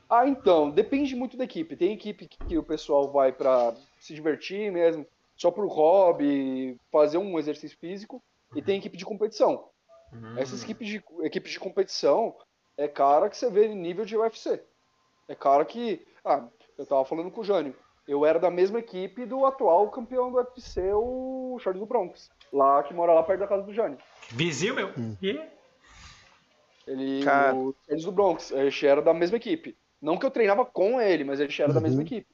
D: Ah, então, depende muito da equipe. Tem equipe que o pessoal vai para se divertir mesmo, só pro hobby, fazer um exercício físico, uhum. e tem equipe de competição. Uhum. Essas equipes de, equipes de competição é cara que você vê nível de UFC. É cara que. Ah, eu tava falando com o Jânio eu era da mesma equipe do atual campeão do UFC, o Charles do Bronx. Lá que mora lá perto da casa do Jânio.
A: Vizinho meu. Hum. Yeah.
D: Ele, Cara... o Charles do Bronx, a gente era da mesma equipe. Não que eu treinava com ele, mas a gente era uhum. da mesma equipe.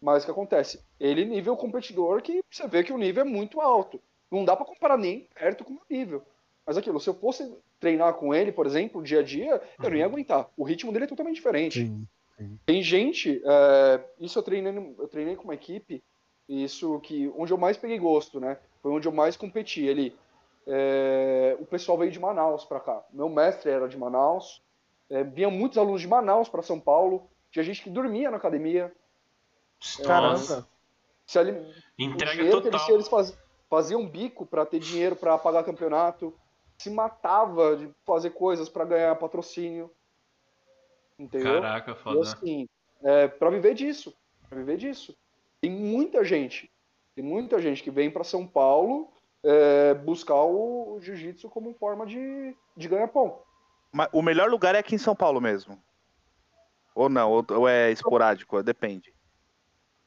D: Mas o que acontece? Ele, nível competidor, que você vê que o nível é muito alto. Não dá para comparar nem perto com o nível. Mas aquilo, se eu fosse treinar com ele, por exemplo, dia a dia, eu não ia uhum. aguentar. O ritmo dele é totalmente diferente. Sim. Tem gente, é, isso eu treinei, eu treinei com uma equipe, isso que onde eu mais peguei gosto, né? Foi onde eu mais competi ali. É, o pessoal veio de Manaus para cá. Meu mestre era de Manaus. É, vinham muitos alunos de Manaus para São Paulo. Tinha gente que dormia na academia.
A: Caramba.
D: Se ali, Entrega total. Eles, eles faz, faziam bico para ter dinheiro para pagar campeonato. Se matava de fazer coisas para ganhar patrocínio. Entendeu?
A: Caraca, foda. E,
D: assim, é, pra viver disso. Pra viver disso. Tem muita gente. Tem muita gente que vem para São Paulo é, buscar o, o jiu-jitsu como forma de, de ganhar pão.
C: Mas o melhor lugar é aqui em São Paulo mesmo? Ou não? Ou, ou é esporádico? Depende.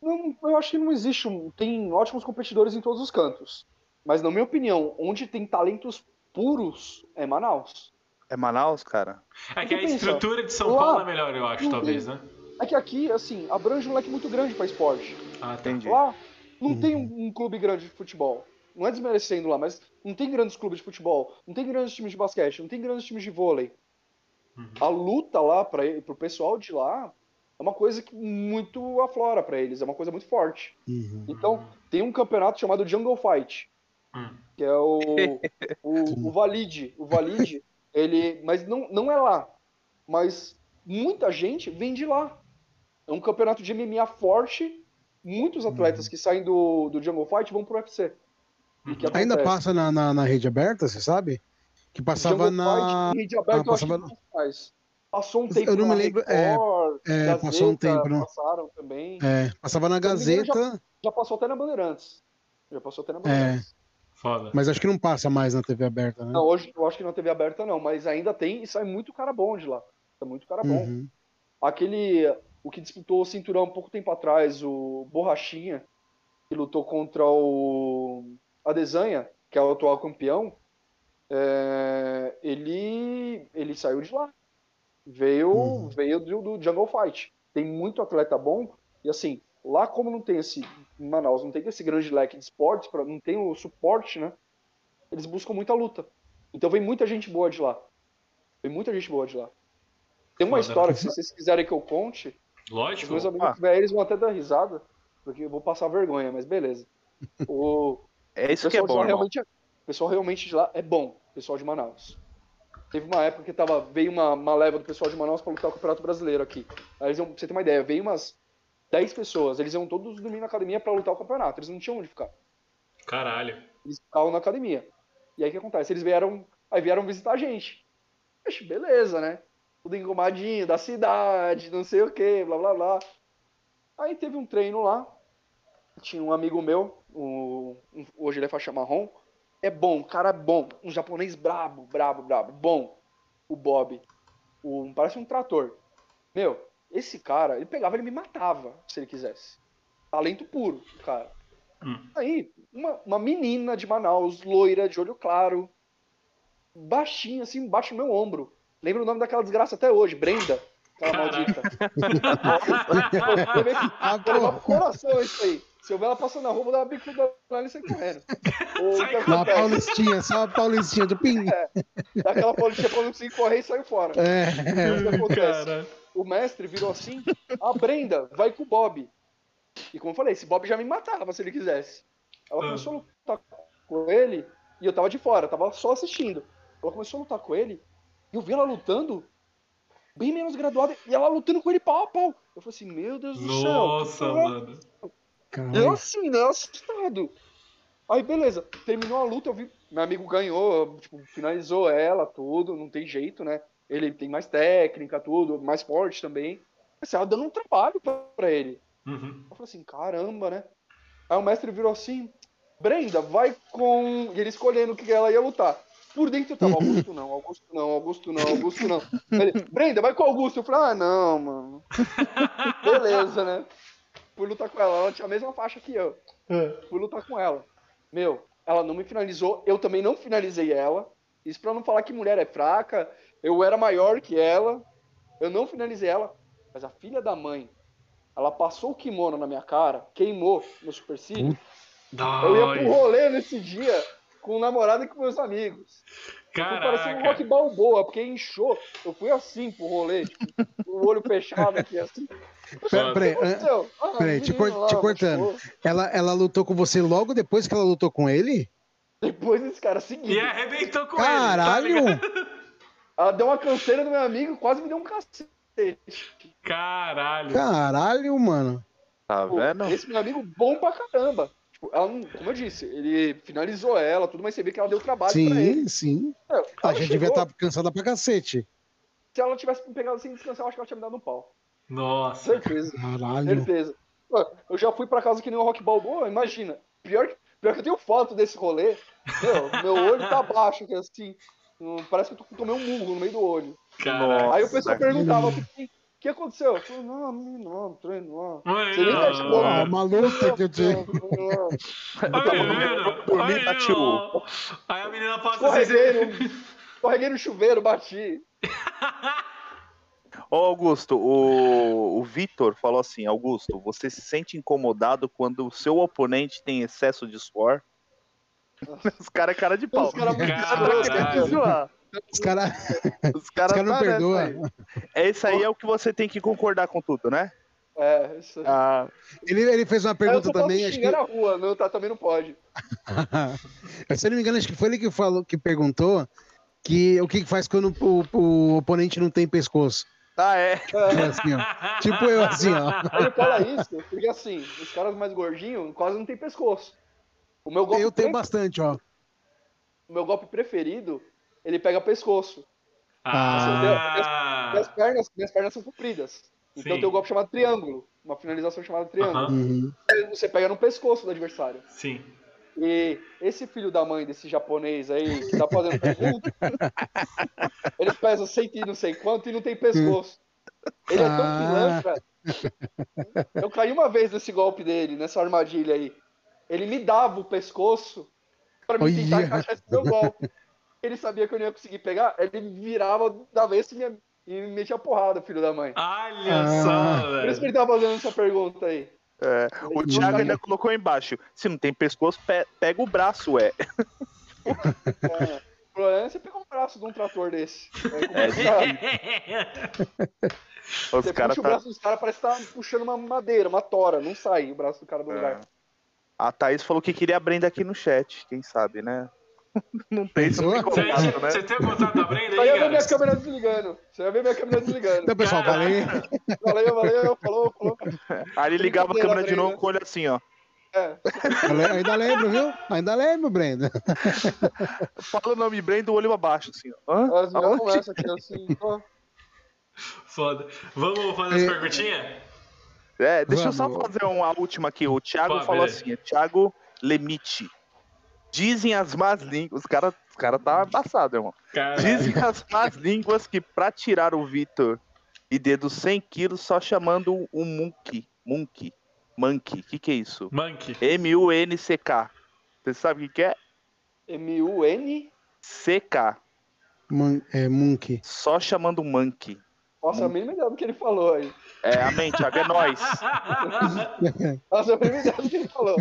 D: Não, eu acho que não existe. Tem ótimos competidores em todos os cantos. Mas, na minha opinião, onde tem talentos puros é Manaus.
C: É Manaus, cara?
A: É que a pensa, estrutura de São lá, Paulo é melhor, eu acho, talvez, né?
D: É que aqui, assim, abrange um leque muito grande para esporte.
A: Ah, entendi.
D: Lá não uhum. tem um, um, clube grande de futebol. Não é desmerecendo lá, mas não tem grandes clubes de futebol, não tem grandes times de basquete, não tem grandes times de vôlei. Uhum. A luta lá para o pessoal de lá é uma coisa que muito aflora para eles, é uma coisa muito forte. Uhum. Então, tem um campeonato chamado Jungle Fight, uhum. que é o, o, o Valide. O Valide ele, mas não, não é lá. Mas muita gente vem de lá. É um campeonato de MMA forte. Muitos atletas uhum. que saem do, do Jungle Fight vão pro UFC.
B: Ainda passa na, na, na, rede aberta, você sabe? Que passava Jungle na. Fight,
D: rede aberta, ah, passava... eu acho que Passou um tempo
B: Eu não me lembro. É, Record, é, é Gazeta, passou um tempo. Não...
D: Passaram também.
B: É, passava na Gazeta.
D: Já, já, passou até na Bandeirantes. Já passou até na é. Bandeirantes.
B: Foda. Mas acho que não passa mais na TV aberta, né?
D: Não, hoje eu acho que na TV aberta não, mas ainda tem e sai muito cara bom de lá. Sai muito cara bom. Uhum. Aquele. O que disputou o cinturão um pouco tempo atrás, o Borrachinha, que lutou contra o Adesanha, que é o atual campeão, é, ele, ele saiu de lá. Veio, uhum. veio do, do Jungle Fight. Tem muito atleta bom, e assim, Lá, como não tem esse. Em Manaus, não tem esse grande leque de esportes, pra, não tem o suporte, né? Eles buscam muita luta. Então vem muita gente boa de lá. Vem muita gente boa de lá. Tem uma história que, se vocês quiserem que eu conte.
A: Lógico.
D: Os meus amigos ah. eles vão até dar risada, porque eu vou passar vergonha, mas beleza. O,
C: é isso que é bom.
D: Realmente, o pessoal realmente de lá é bom, o pessoal de Manaus. Teve uma época que tava, veio uma, uma leva do pessoal de Manaus para lutar o Campeonato Brasileiro aqui. Aí eles iam, pra você ter uma ideia, veio umas 10 pessoas. Eles iam todos dormir na academia para lutar o campeonato. Eles não tinham onde ficar.
A: Caralho.
D: Eles ficavam na academia. E aí o que acontece? Eles vieram. Aí vieram visitar a gente. Poxa, beleza, né? tudo engomadinho, da cidade, não sei o que, blá blá blá. Aí teve um treino lá, tinha um amigo meu, um, hoje ele é faixa marrom, é bom, cara é bom, um japonês brabo, brabo, brabo, bom, o Bob, um, parece um trator. Meu, esse cara, ele pegava, ele me matava, se ele quisesse. Talento puro, cara. Hum. Aí, uma, uma menina de Manaus, loira, de olho claro, baixinha, assim, embaixo do meu ombro. Lembro o nome daquela desgraça até hoje, Brenda. Aquela maldita. Pô, coração isso aí. Se eu ver ela passando na rua, vou dar uma bicuda lá e sair correndo.
B: Uma paulistinha, só uma paulistinha do ping. É,
D: aquela paulistinha pra não conseguir correr e sair fora. É. O que acontece? Cara. O mestre virou assim, a Brenda, vai com o Bob. E como eu falei, esse Bob já me matava se ele quisesse. Ela começou a lutar com ele, e eu tava de fora, tava só assistindo. Ela começou a lutar com ele, e eu vi ela lutando, bem menos graduada, e ela lutando com ele pau a pau. Eu falei assim, meu Deus do
A: céu. Nossa, mano.
D: Eu assim, né, assustado. Aí, beleza, terminou a luta, eu vi, meu amigo ganhou, tipo, finalizou ela, tudo, não tem jeito, né? Ele tem mais técnica, tudo, mais forte também. Mas ela dando um trabalho pra, pra ele. Uhum. Eu falei assim, caramba, né? Aí o mestre virou assim, Brenda, vai com. E ele escolhendo o que ela ia lutar. Por dentro eu tava, Augusto não, Augusto não, Augusto não, Augusto não. Ele, Brenda, vai com Augusto. Eu falei, ah, não, mano. Beleza, né? Fui lutar com ela, ela tinha a mesma faixa que eu. É. Fui lutar com ela. Meu, ela não me finalizou, eu também não finalizei ela. Isso pra não falar que mulher é fraca, eu era maior que ela, eu não finalizei ela. Mas a filha da mãe, ela passou o kimono na minha cara, queimou no supercílio. Eu ia pro rolê nesse dia com o namorado e com meus amigos. Caraca. Parecia um rock balboa, porque inchou. Eu fui assim pro rolê, tipo, o olho fechado aqui, assim.
B: Peraí, ah, peraí te, cor, te cortando. Ela, ela lutou com você logo depois que ela lutou com ele?
D: Depois desse cara seguiu.
A: E arrebentou com
B: Caralho.
A: ele.
B: Caralho!
D: Tá ela deu uma canseira no meu amigo quase me deu um cacete.
A: Caralho.
B: Caralho, mano.
C: Tá vendo?
D: Esse meu amigo bom pra caramba. Tipo, ela não, como eu disse, ele finalizou ela, tudo, mas você vê que ela deu trabalho
B: sim,
D: pra ele.
B: Sim, sim. É, a gente devia estar tá cansada pra cacete.
D: Se ela tivesse pegado sem descansar, eu acho que ela tinha me dado um pau.
A: Nossa.
D: Certeza.
B: Caralho.
D: Certeza. Eu já fui pra casa que nem o Rock Balboa, imagina. Pior que, pior que eu tenho foto desse rolê. Meu, meu olho tá baixo, que é assim. Parece que eu tomei um murro no meio do olho.
A: Nossa,
D: Aí o pessoal perguntava, o que, que aconteceu? Eu falei, não, não, não, treino lá.
A: Você nem tá tipo,
B: ah, uma luta que eu tinha.
A: Dormir, tio. Aí a menina passa
D: assim. No, escorreguei no chuveiro, bati.
C: Ô Augusto, o, o Vitor falou assim: Augusto, você se sente incomodado quando o seu oponente tem excesso de suor? Os caras é cara de pau. Os caras
B: cara, os caras
C: os cara cara não tá perdoam. É isso aí é o que você tem que concordar com tudo, né?
D: É, isso.
B: Ah, ele, ele fez uma pergunta também.
D: Acho que... na rua, não, tá, também não pode.
B: Se eu não me engano, acho que foi ele que falou, que perguntou que o que faz quando o, o oponente não tem pescoço.
C: Ah, é?
B: é assim, ó. Tipo eu, assim, ó.
D: Ele fala isso porque, assim, os caras mais gordinhos quase não tem pescoço. O meu golpe
B: eu tenho bastante, ó.
D: O meu golpe preferido, ele pega pescoço.
A: Ah. Assim,
D: minhas, minhas, pernas, minhas pernas são compridas. Então Sim. tem um golpe chamado triângulo. Uma finalização chamada triângulo.
B: Uhum.
D: Você pega no pescoço do adversário.
A: Sim.
D: E esse filho da mãe desse japonês aí, que tá fazendo pergunta, ele pesa cento e não sei quanto e não tem pescoço. Ele é tão ah. pilantra. Eu caí uma vez nesse golpe dele, nessa armadilha aí. Ele me dava o pescoço para me tentar encaixar esse meu golpe. Ele sabia que eu não ia conseguir pegar, ele virava da vez e me, e me metia porrada, filho da mãe.
A: Olha ah. só, velho.
D: Por isso que ele tá fazendo essa pergunta aí.
C: É, o Thiago ainda colocou embaixo. Se não tem pescoço, pe pega o braço, ué.
D: É, o problema é você pegar um braço de um trator desse.
C: É, é,
D: Os você puxa tá... o braço dos caras, parece que tá puxando uma madeira, uma tora. Não sai o braço do cara do é. lugar.
C: A Thaís falou que queria a Brenda aqui no chat, quem sabe, né? Não tem isso contato,
A: né? Você tem o contato da Brenda
D: aí, Aí eu ver minha câmera desligando. Você vai ver minha câmera desligando.
B: Então, pessoal, valeu.
D: Valeu, valeu, falou, falou.
C: Aí ele ligava a câmera de novo com o olho assim, ó.
D: É.
B: Ainda lembro, viu? Ainda lembro, Brenda.
C: Fala o nome Brenda, o olho abaixo, assim, ó. Hã?
D: As minhas conversas aqui, assim, ó.
A: Foda. Vamos fazer as é... perguntinhas?
C: É, deixa Vamos. eu só fazer uma última aqui. O Thiago Pô, falou beleza. assim: Thiago Lemite. Dizem as más línguas. Os caras os cara tá embaçado, irmão. Caralho. Dizem as más línguas que pra tirar o Vitor e dedo 100 quilos só chamando o Monkey. Monkey. Monkey. O que, que é isso?
A: Monkey.
C: M-U-N-C-K. Você sabe o que, que é?
D: M-U-N?
C: C-K.
B: Man é Monkey.
C: Só chamando Monkey.
D: Nossa, a mínima ideia do que ele falou aí.
C: É, amém, Thiago, é nóis.
D: Nossa, ideia do que ele falou.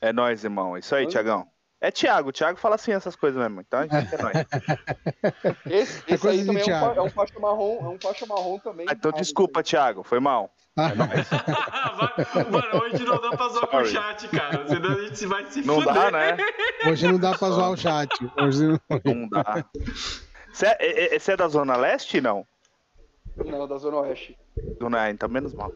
C: É nóis, irmão. Isso aí, Tiagão. É Thiago, o Thiago fala assim essas coisas mesmo, então a gente é nóis.
D: Esse, esse é aí também é um, é um, faixa marrom, é um faixa marrom também.
C: Ah, então desculpa, Thiago, foi mal. É nóis.
A: Mano, hoje não dá pra zoar com o chat, cara. Senão a gente vai se
C: Não
A: fuder.
C: dá, né?
B: Hoje não dá pra zoar o chat. Hoje
C: não, não dá. Você é, é, é da Zona Leste, não?
D: Não, da Zona Oeste.
C: Zona então menos mal.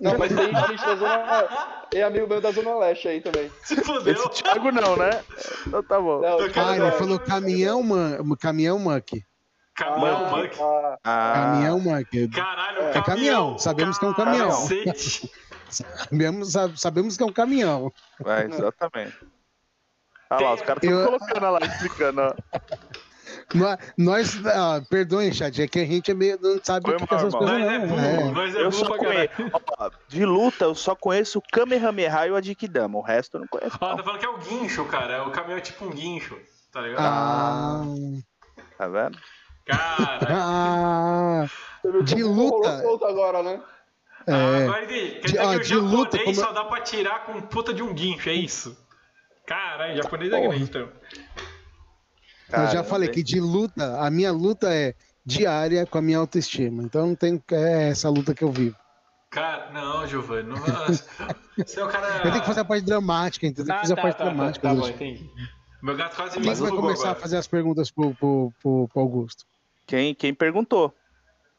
D: Não, mas tem gente da Zona. Tem amigo meu da Zona Leste aí também.
A: Se fudeu.
C: Esse Thiago não, né? Então tá bom. Não,
B: ah, ele falou caminhão, man... caminhão Muck.
A: Caminhão ah, Muck?
B: Ah. Caminhão Muck.
A: Caralho,
B: é caminhão. caminhão. Sabemos que é um caminhão. sabemos, sabemos que é um caminhão.
C: É, exatamente. Olha lá, os caras estão Eu... colocando lá, explicando, ó.
B: Nós, ah, perdoem, chat, é que a gente é meio, não sabe Foi o que, que essas coisas
A: não. É burro, é. Nós é
C: eu só conheço, de luta, eu só conheço o Kamehameha e o Adikidama, o resto eu não conheço.
A: Ó, tá falando que é o guincho, cara. O caminhão é tipo um guincho, tá ligado?
B: Ah.
C: Tá vendo?
A: Cara.
B: ah, de luta.
D: agora, né?
A: É. Ah, agora entendi. Quer dizer de, que o japonês luta, como... só dá pra tirar com puta de um guincho, é isso? Caralho, japonês é grande, então.
B: Cara, eu já falei que de luta, a minha luta é diária com a minha autoestima. Então não tem é essa luta que eu vivo.
A: Cara, não, Giovanni, não, você é o cara.
B: Eu tenho que fazer a parte dramática, entendeu? Ah, fazer tá, a parte tá, tá dramática.
A: Tá, tá bom, entendi. Meu gato quase
B: Quem
A: me
B: vai começar agora. a fazer as perguntas pro, pro, pro, pro Augusto?
C: Quem, quem perguntou?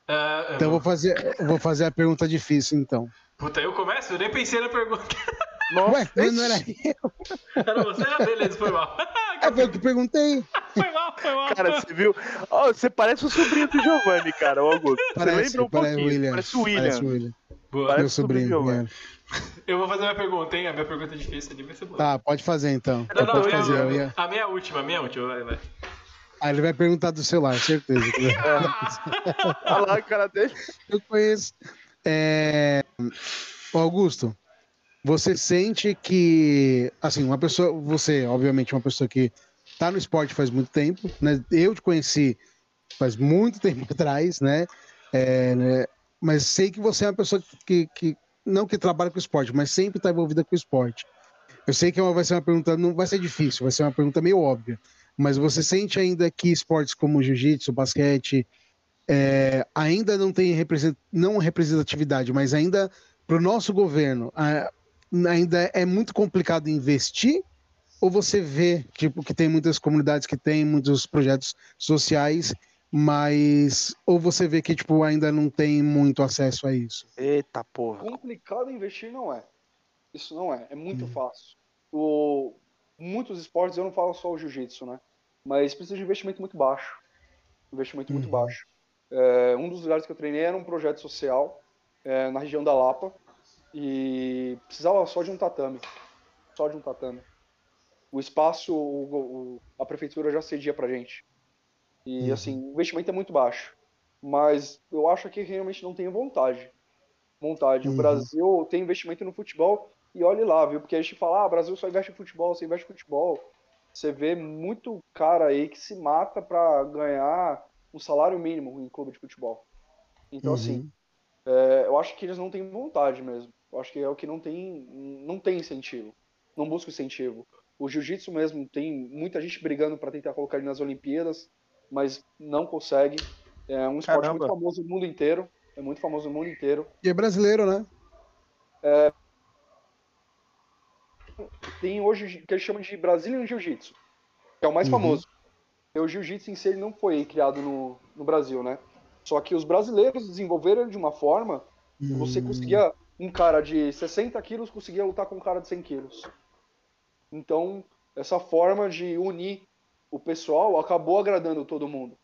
B: Uh, então eu vou fazer, vou fazer a pergunta difícil, então.
A: Puta, eu começo? Eu nem pensei na pergunta.
B: Nossa, Ué, não era eu.
A: Era você? Ah, beleza, foi mal.
B: É, foi eu que perguntei.
A: Foi mal, foi mal.
C: Cara, você viu? Oh, você parece o sobrinho do Giovanni, cara, o Augusto.
B: Parece,
C: você lembra um
B: parece
C: pouquinho?
B: William,
C: parece o William. Parece o William.
B: Boa. Parece Meu sobrinho. É.
A: Eu vou fazer minha pergunta, hein? A minha pergunta é difícil, ali vai ser boa.
B: Tá, pode fazer então.
A: Não, não,
B: pode
A: a,
B: fazer,
A: minha, a minha última, a minha última, vai, vai.
B: Ah, ele vai perguntar do celular, certeza.
C: Olha lá, cara dele.
B: Eu conheço. É... Augusto, você sente que, assim, uma pessoa, você, obviamente, uma pessoa que tá no esporte faz muito tempo, né? Eu te conheci faz muito tempo atrás, né? É, né? Mas sei que você é uma pessoa que, que não que trabalha com esporte, mas sempre está envolvida com esporte. Eu sei que é vai ser uma pergunta, não vai ser difícil, vai ser uma pergunta meio óbvia. Mas você sente ainda que esportes como jiu-jitsu, basquete, é, ainda não tem represent, não representatividade, mas ainda para o nosso governo, ainda é muito complicado investir? Ou você vê tipo, que tem muitas comunidades que têm muitos projetos sociais, mas. Ou você vê que tipo, ainda não tem muito acesso a isso?
C: Eita porra.
D: Complicado investir não é. Isso não é. É muito hum. fácil. O... Muitos esportes, eu não falo só o jiu-jitsu, né? Mas precisa de investimento muito baixo. Investimento muito uhum. baixo. É, um dos lugares que eu treinei era um projeto social é, na região da Lapa e precisava só de um tatame. Só de um tatame. O espaço, o, o, a prefeitura já cedia pra gente. E uhum. assim, o investimento é muito baixo. Mas eu acho que realmente não tem vontade. Vontade. Uhum. O Brasil tem investimento no futebol e olhe lá, viu? Porque a gente fala, ah, o Brasil só investe em futebol, você investe em futebol. Você vê muito cara aí que se mata para ganhar um salário mínimo em clube de futebol. Então, assim, uhum. assim, é, eu acho que eles não têm vontade mesmo. Eu acho que é o que não tem, não tem incentivo. Não busca incentivo. O jiu-jitsu mesmo tem muita gente brigando para tentar colocar ele nas Olimpíadas, mas não consegue. É um esporte Caramba. muito famoso no mundo inteiro. É muito famoso no mundo inteiro.
B: E é brasileiro, né?
D: É... Tem hoje o que eles chamam de Brazilian Jiu-Jitsu, que é o mais uhum. famoso. E o jiu-jitsu em si ele não foi criado no, no Brasil, né? Só que os brasileiros desenvolveram ele de uma forma que você hum. conseguia um cara de 60 quilos conseguia lutar com um cara de 100 quilos. Então, essa forma de unir o pessoal acabou agradando todo mundo.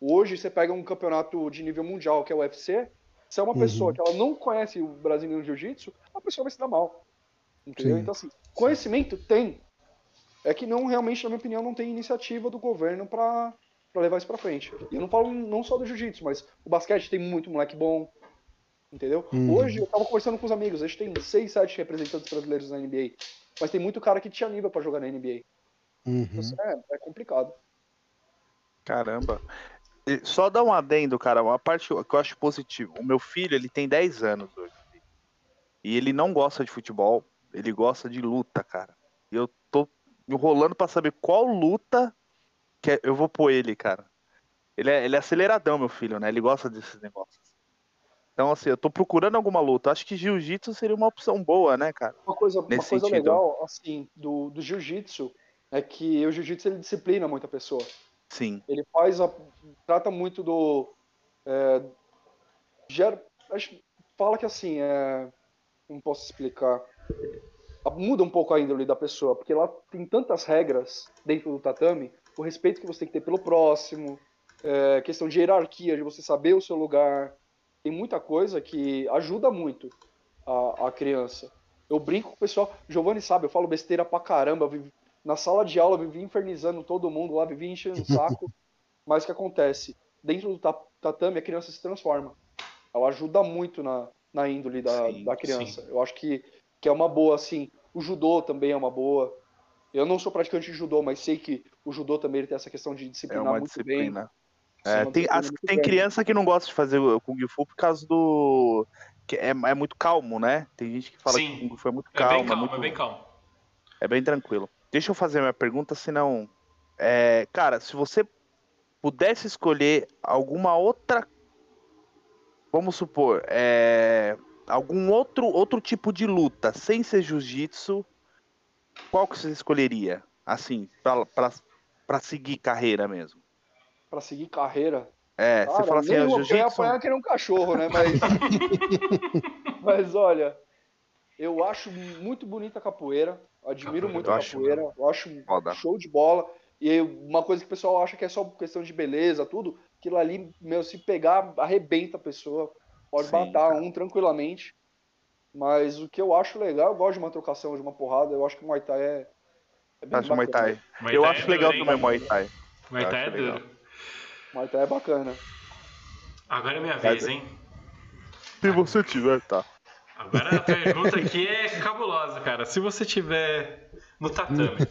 D: Hoje você pega um campeonato de nível mundial, que é o UFC, se é uma uhum. pessoa que ela não conhece o brasileiro jiu-jitsu, a pessoa vai se dar mal. Entendeu? Sim. Então, assim, conhecimento tem. É que não, realmente, na minha opinião, não tem iniciativa do governo para levar isso para frente. E eu não falo não só do jiu-jitsu, mas o basquete tem muito moleque bom, entendeu? Uhum. Hoje eu tava conversando com os amigos, a gente tem seis, sete representantes brasileiros na NBA, mas tem muito cara que tinha nível para jogar na NBA. Uhum. Então, é, é complicado.
C: Caramba. Só dá um adendo, cara, uma parte que eu acho positivo. O meu filho, ele tem 10 anos hoje. E ele não gosta de futebol, ele gosta de luta, cara. E eu tô enrolando para saber qual luta que é, eu vou pôr ele, cara. Ele é, ele é aceleradão, meu filho, né? Ele gosta desses negócios. Então, assim, eu tô procurando alguma luta. Acho que jiu-jitsu seria uma opção boa, né, cara?
D: Uma coisa, uma coisa legal, assim, do, do jiu-jitsu é que o jiu-jitsu ele disciplina muita pessoa.
C: Sim.
D: Ele faz a, trata muito do é, gera, fala que assim, é, não posso explicar. Muda um pouco a índole da pessoa, porque lá tem tantas regras dentro do tatame, o respeito que você tem que ter pelo próximo, é, questão de hierarquia, de você saber o seu lugar. Tem muita coisa que ajuda muito a, a criança. Eu brinco com o pessoal, Giovanni sabe, eu falo besteira pra caramba, na sala de aula vivia infernizando todo mundo lá, vivia enchendo o saco. Mas o que acontece? Dentro do tatame, a criança se transforma. Ela ajuda muito na, na índole da, sim, da criança. Sim. Eu acho que, que é uma boa, assim. O judô também é uma boa. Eu não sou praticante de judô, mas sei que o judô também tem essa questão de disciplinar é muito
C: disciplina. bem. É, tem, as, tem criança que não gosta de fazer o Kung Fu por causa do. Que é, é muito calmo, né? Tem gente que fala Sim, que o Kung Fu é muito calmo. É bem calmo, é, muito...
A: é bem calmo.
C: É bem tranquilo. Deixa eu fazer minha pergunta, senão. É, cara, se você pudesse escolher alguma outra. Vamos supor, é, algum outro, outro tipo de luta sem ser jiu-jitsu, qual que você escolheria? Assim, para seguir carreira mesmo.
D: Para seguir carreira?
C: É, Cara, você fala assim,
D: ah, jiu-jitsu. Eu apanhar que nem um cachorro, né? Mas. Mas olha, eu acho muito bonita a capoeira. Admiro muito a capoeira. Acho, eu acho Foda. show de bola. E uma coisa que o pessoal acha que é só questão de beleza, tudo, aquilo ali, meu, se pegar, arrebenta a pessoa. Pode Sim, matar cara. um tranquilamente. Mas o que eu acho legal, eu gosto de uma trocação, de uma porrada. Eu acho que o Muay Thai é.
C: é bem acho Muay Thai. Muay eu Thai acho é legal também Muay Thai.
A: Muay Thai é duro.
D: Muay Thai é bacana.
A: Agora é minha vez, hein?
C: Se você tiver, tá.
A: Agora a pergunta aqui é cabulosa, cara. Se você tiver no tatame.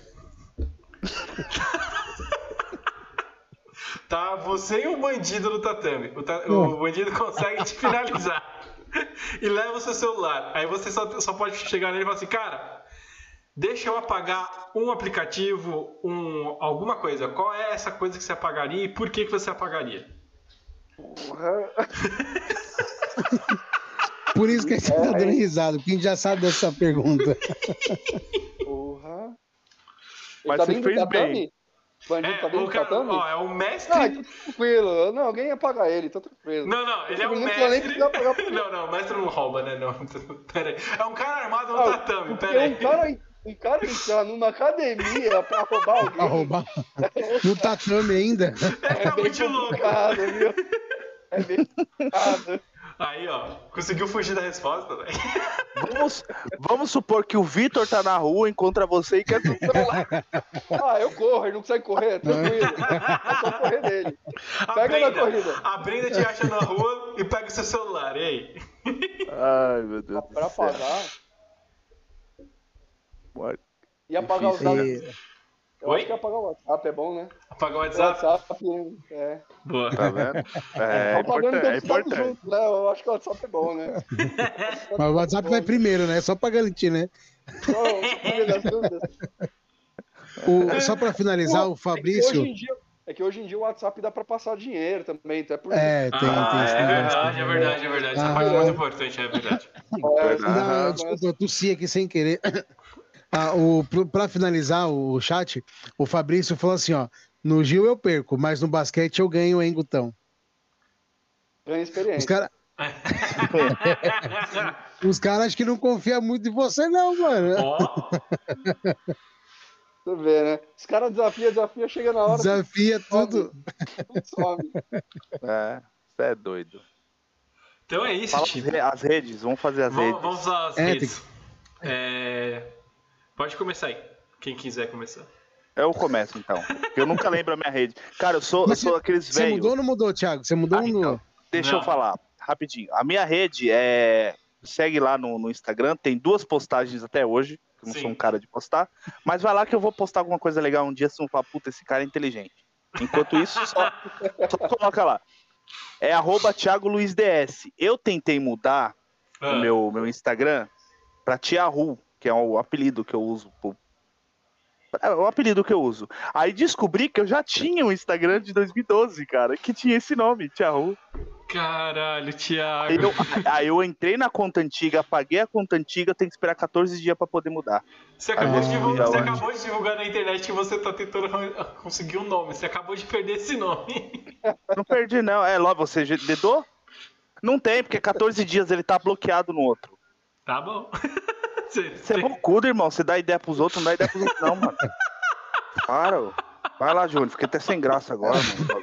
A: tá você e o bandido no tatame. O, ta... o bandido consegue te finalizar. e leva o seu celular. Aí você só, só pode chegar nele e falar assim, cara, deixa eu apagar um aplicativo, um, alguma coisa. Qual é essa coisa que você apagaria e por que, que você apagaria? Porra.
B: Por isso que a gente é, tá dando risada, porque a gente já sabe dessa pergunta.
D: Porra. Mas tá você fez bem.
A: Bandido é, tá dentro cara, do Ó, é o mestre.
D: Ah, tá tranquilo. Não, alguém ia pagar ele, tá tranquilo.
A: Não, não, ele é o mestre. não, não, o mestre não rouba, né? Não. Pera aí. É um cara armado no ah, tatame, pera aí.
D: Um cara, um cara entrar numa academia pra roubar alguém. Pra roubar.
B: no tatame ainda.
A: É, é muito louco.
D: Viu? É bem complicado.
A: Aí, ó, conseguiu fugir da resposta, velho.
C: Vamos, vamos supor que o Vitor tá na rua, encontra você e quer celular.
D: ah, eu corro, ele não consegue correr, tranquilo. É só correr dele. Pega Brenda, na corrida.
A: A Brenda te acha na rua e pega o seu celular, e aí?
C: Ai, meu Deus.
D: Pra pagar. E apagar os dados. Eu Oi? acho que apagar o WhatsApp é bom, né?
A: Apagar o WhatsApp? O WhatsApp
C: é. Boa. Tá vendo? É, é importante. É importante. Junto,
D: né? Eu acho que o WhatsApp é bom, né?
B: Mas o WhatsApp vai primeiro, né? Só pra garantir, né? o, só pra finalizar, o Fabrício.
D: É que hoje em dia o WhatsApp dá pra passar dinheiro também, então
B: é por É, tem,
A: ah, tem, é, verdade, é verdade, é verdade, Essa ah, parte é muito importante, é verdade. É,
B: não, desculpa, eu tossi aqui sem querer. Ah, o, pra finalizar o chat, o Fabrício falou assim: ó, no Gil eu perco, mas no basquete eu ganho, hein, Gutão?
D: Ganha experiência.
B: Os caras. Os caras acho que não confiam muito em você, não, mano. Oh.
D: Você vê, né? Os caras desafia, desafia, chega na hora.
B: Desafia tudo. Tudo
C: some. É, você é doido.
A: Então é isso,
C: Fala tipo. As redes, vamos fazer as vamos, redes.
A: Vamos usar as é, redes. Tem... É... Pode começar aí, quem quiser começar.
C: Eu começo então. Eu nunca lembro a minha rede. Cara, eu sou, eu sou aqueles velhos.
B: Você mudou ou não mudou, Thiago? Você mudou ah, ou não? Então,
C: deixa não. eu falar rapidinho. A minha rede é. Segue lá no, no Instagram, tem duas postagens até hoje. Eu não Sim. sou um cara de postar. Mas vai lá que eu vou postar alguma coisa legal um dia. Se não falar, puta, esse cara é inteligente. Enquanto isso, só, só coloca lá. É arroba Thiago Luiz DS. Eu tentei mudar ah. o meu, meu Instagram pra Tiahu, que é o apelido que eu uso pro, é o apelido que eu uso. Aí descobri que eu já tinha um Instagram de 2012, cara, que tinha esse nome, Tiago.
A: Caralho, Thiago.
C: Aí eu, aí eu, entrei na conta antiga, apaguei a conta antiga, tem que esperar 14 dias pra poder mudar.
A: Você acabou, de, divulgar, você acabou de divulgar na internet que você tá tentando conseguir um nome. Você acabou de perder esse nome.
C: Não perdi, não. É, logo, você dedou? Não tem, porque 14 dias ele tá bloqueado no outro.
A: Tá bom.
C: Você é bocudo, irmão. Você dá ideia pros outros, não dá ideia pros outros, não, mano. Para, Vai lá, Júnior. Fiquei até sem graça agora,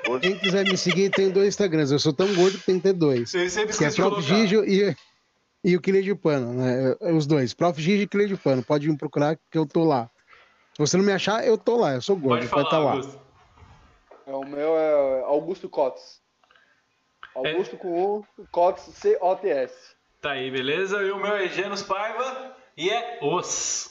C: mano.
B: Quem quiser me seguir, tem dois Instagrams. Eu sou tão gordo que tem que ter dois. Você sempre que é Prof. Gijo e, e o Quilha de Pano, né? Os dois. Prof. Gijo e Quilha de Pano. Pode me procurar que eu tô lá. Se você não me achar, eu tô lá. Eu sou gordo. Pode, estar tá lá.
D: É, o meu é Augusto Cotes. Augusto é. com o Cotes, C-O-T-S.
A: Tá aí, beleza? E o meu é Genos Paiva. E é os.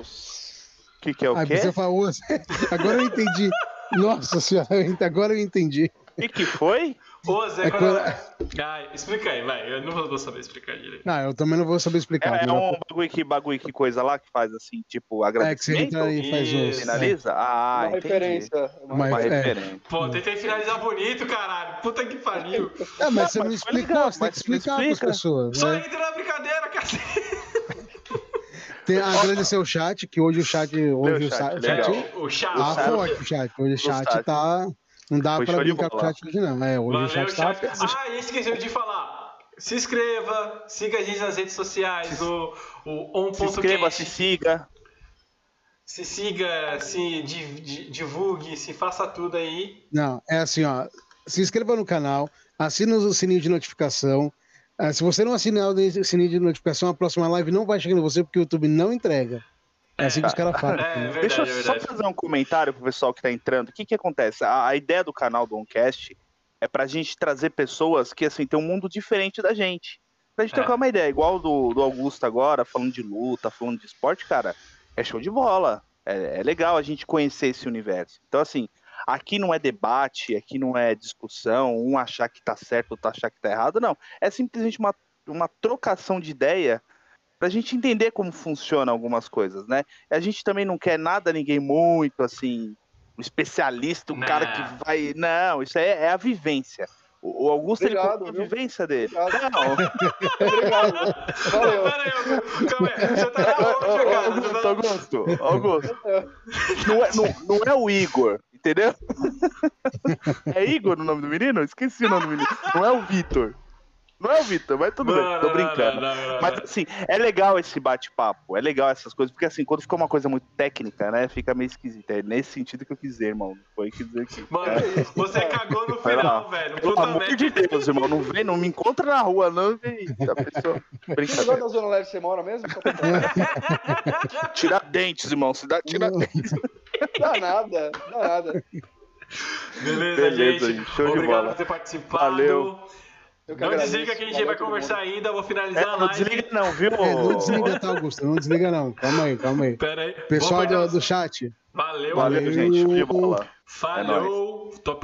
C: Os. O que, que é o
B: ah,
C: quê?
B: Você fala os. Agora eu entendi. Nossa senhora, agora eu entendi.
C: O que, que foi?
A: Os é, é quando... Ah, explica aí, vai. Eu não vou saber explicar direito.
B: Não, eu também não vou saber explicar.
C: É, é um bagulho que, bagulho que coisa lá que faz assim, tipo, agradecimento.
B: É, que você entra e faz os...
C: Finaliza? É. Ah,
D: uma entendi. referência.
C: Uma, uma é. referência.
A: Pô, tentei finalizar bonito, caralho. Puta que pariu.
B: É, mas você não explicou, você tem que explicar para as pessoas.
A: Só né? entra na brincadeira, cacete.
B: Tem, agradecer o chat, que hoje o chat. Hoje o chat.
A: chat o chat.
B: Ah, forte o chat. Hoje o chat tá. Não dá Foi pra brincar com o chat hoje, não. É, hoje Valeu, o chat, chat tá.
A: Ah, e esqueci de falar. Se inscreva, siga a gente nas redes sociais, o, o on.
C: Se inscreva, se siga.
A: Se siga, se divulgue, se faça tudo aí.
B: Não, é assim, ó. Se inscreva no canal, assina o sininho de notificação. Ah, se você não assinar o sininho de notificação, a próxima live não vai chegar em você porque o YouTube não entrega. É assim que os caras falam. É,
C: verdade, Deixa eu é só fazer um comentário pro pessoal que tá entrando. O que que acontece? A, a ideia do canal do Oncast é pra gente trazer pessoas que, assim, tem um mundo diferente da gente. Pra gente é. trocar uma ideia. Igual do, do Augusto agora, falando de luta, falando de esporte, cara, é show de bola. É, é legal a gente conhecer esse universo. Então, assim, aqui não é debate, aqui não é discussão, um achar que tá certo, outro achar que tá errado, não. É simplesmente uma, uma trocação de ideia para a gente entender como funciona algumas coisas, né? A gente também não quer nada, ninguém muito assim, um especialista, um não. cara que vai. Não, isso é, é a vivência. O Augusto Obrigado, ele a vivência dele. Obrigado. Não.
D: Obrigado. Valeu.
A: calma aí. Você tá na onde, cara?
C: Augusto, tá... Augusto, Augusto. Não é, não, não é o Igor, entendeu? É Igor o nome do menino? Esqueci o nome do menino. Não é o Vitor. Não é o Vitor, mas tudo não, bem, tô brincando. Não, não, mas assim, é legal esse bate-papo, é legal essas coisas, porque assim, quando fica uma coisa muito técnica, né, fica meio esquisito. É nesse sentido que eu quis dizer, irmão. Foi que dizer que.
A: Mano, é. você cagou no final, velho.
C: Pelo amor de Deus, irmão, não vem, não me encontra na rua, não, vem. A pessoa.
D: Brincadeira. da Zona Leste você mora mesmo?
C: tira dentes, irmão. Se dá, tira dentes.
D: Dá nada, dá nada.
A: Beleza, Beleza gente. Show Obrigado de bola. por ter participado.
C: Valeu.
A: Não desliga que a gente vai conversar ainda, vou finalizar é, a live.
C: Não desliga não, viu?
B: É, não desliga tá, Augusto, não desliga não. Calma aí, calma aí.
A: Pera aí.
B: Pessoal do, do chat.
A: Valeu,
C: Valeu, gente. De bola.
A: Falou. É tô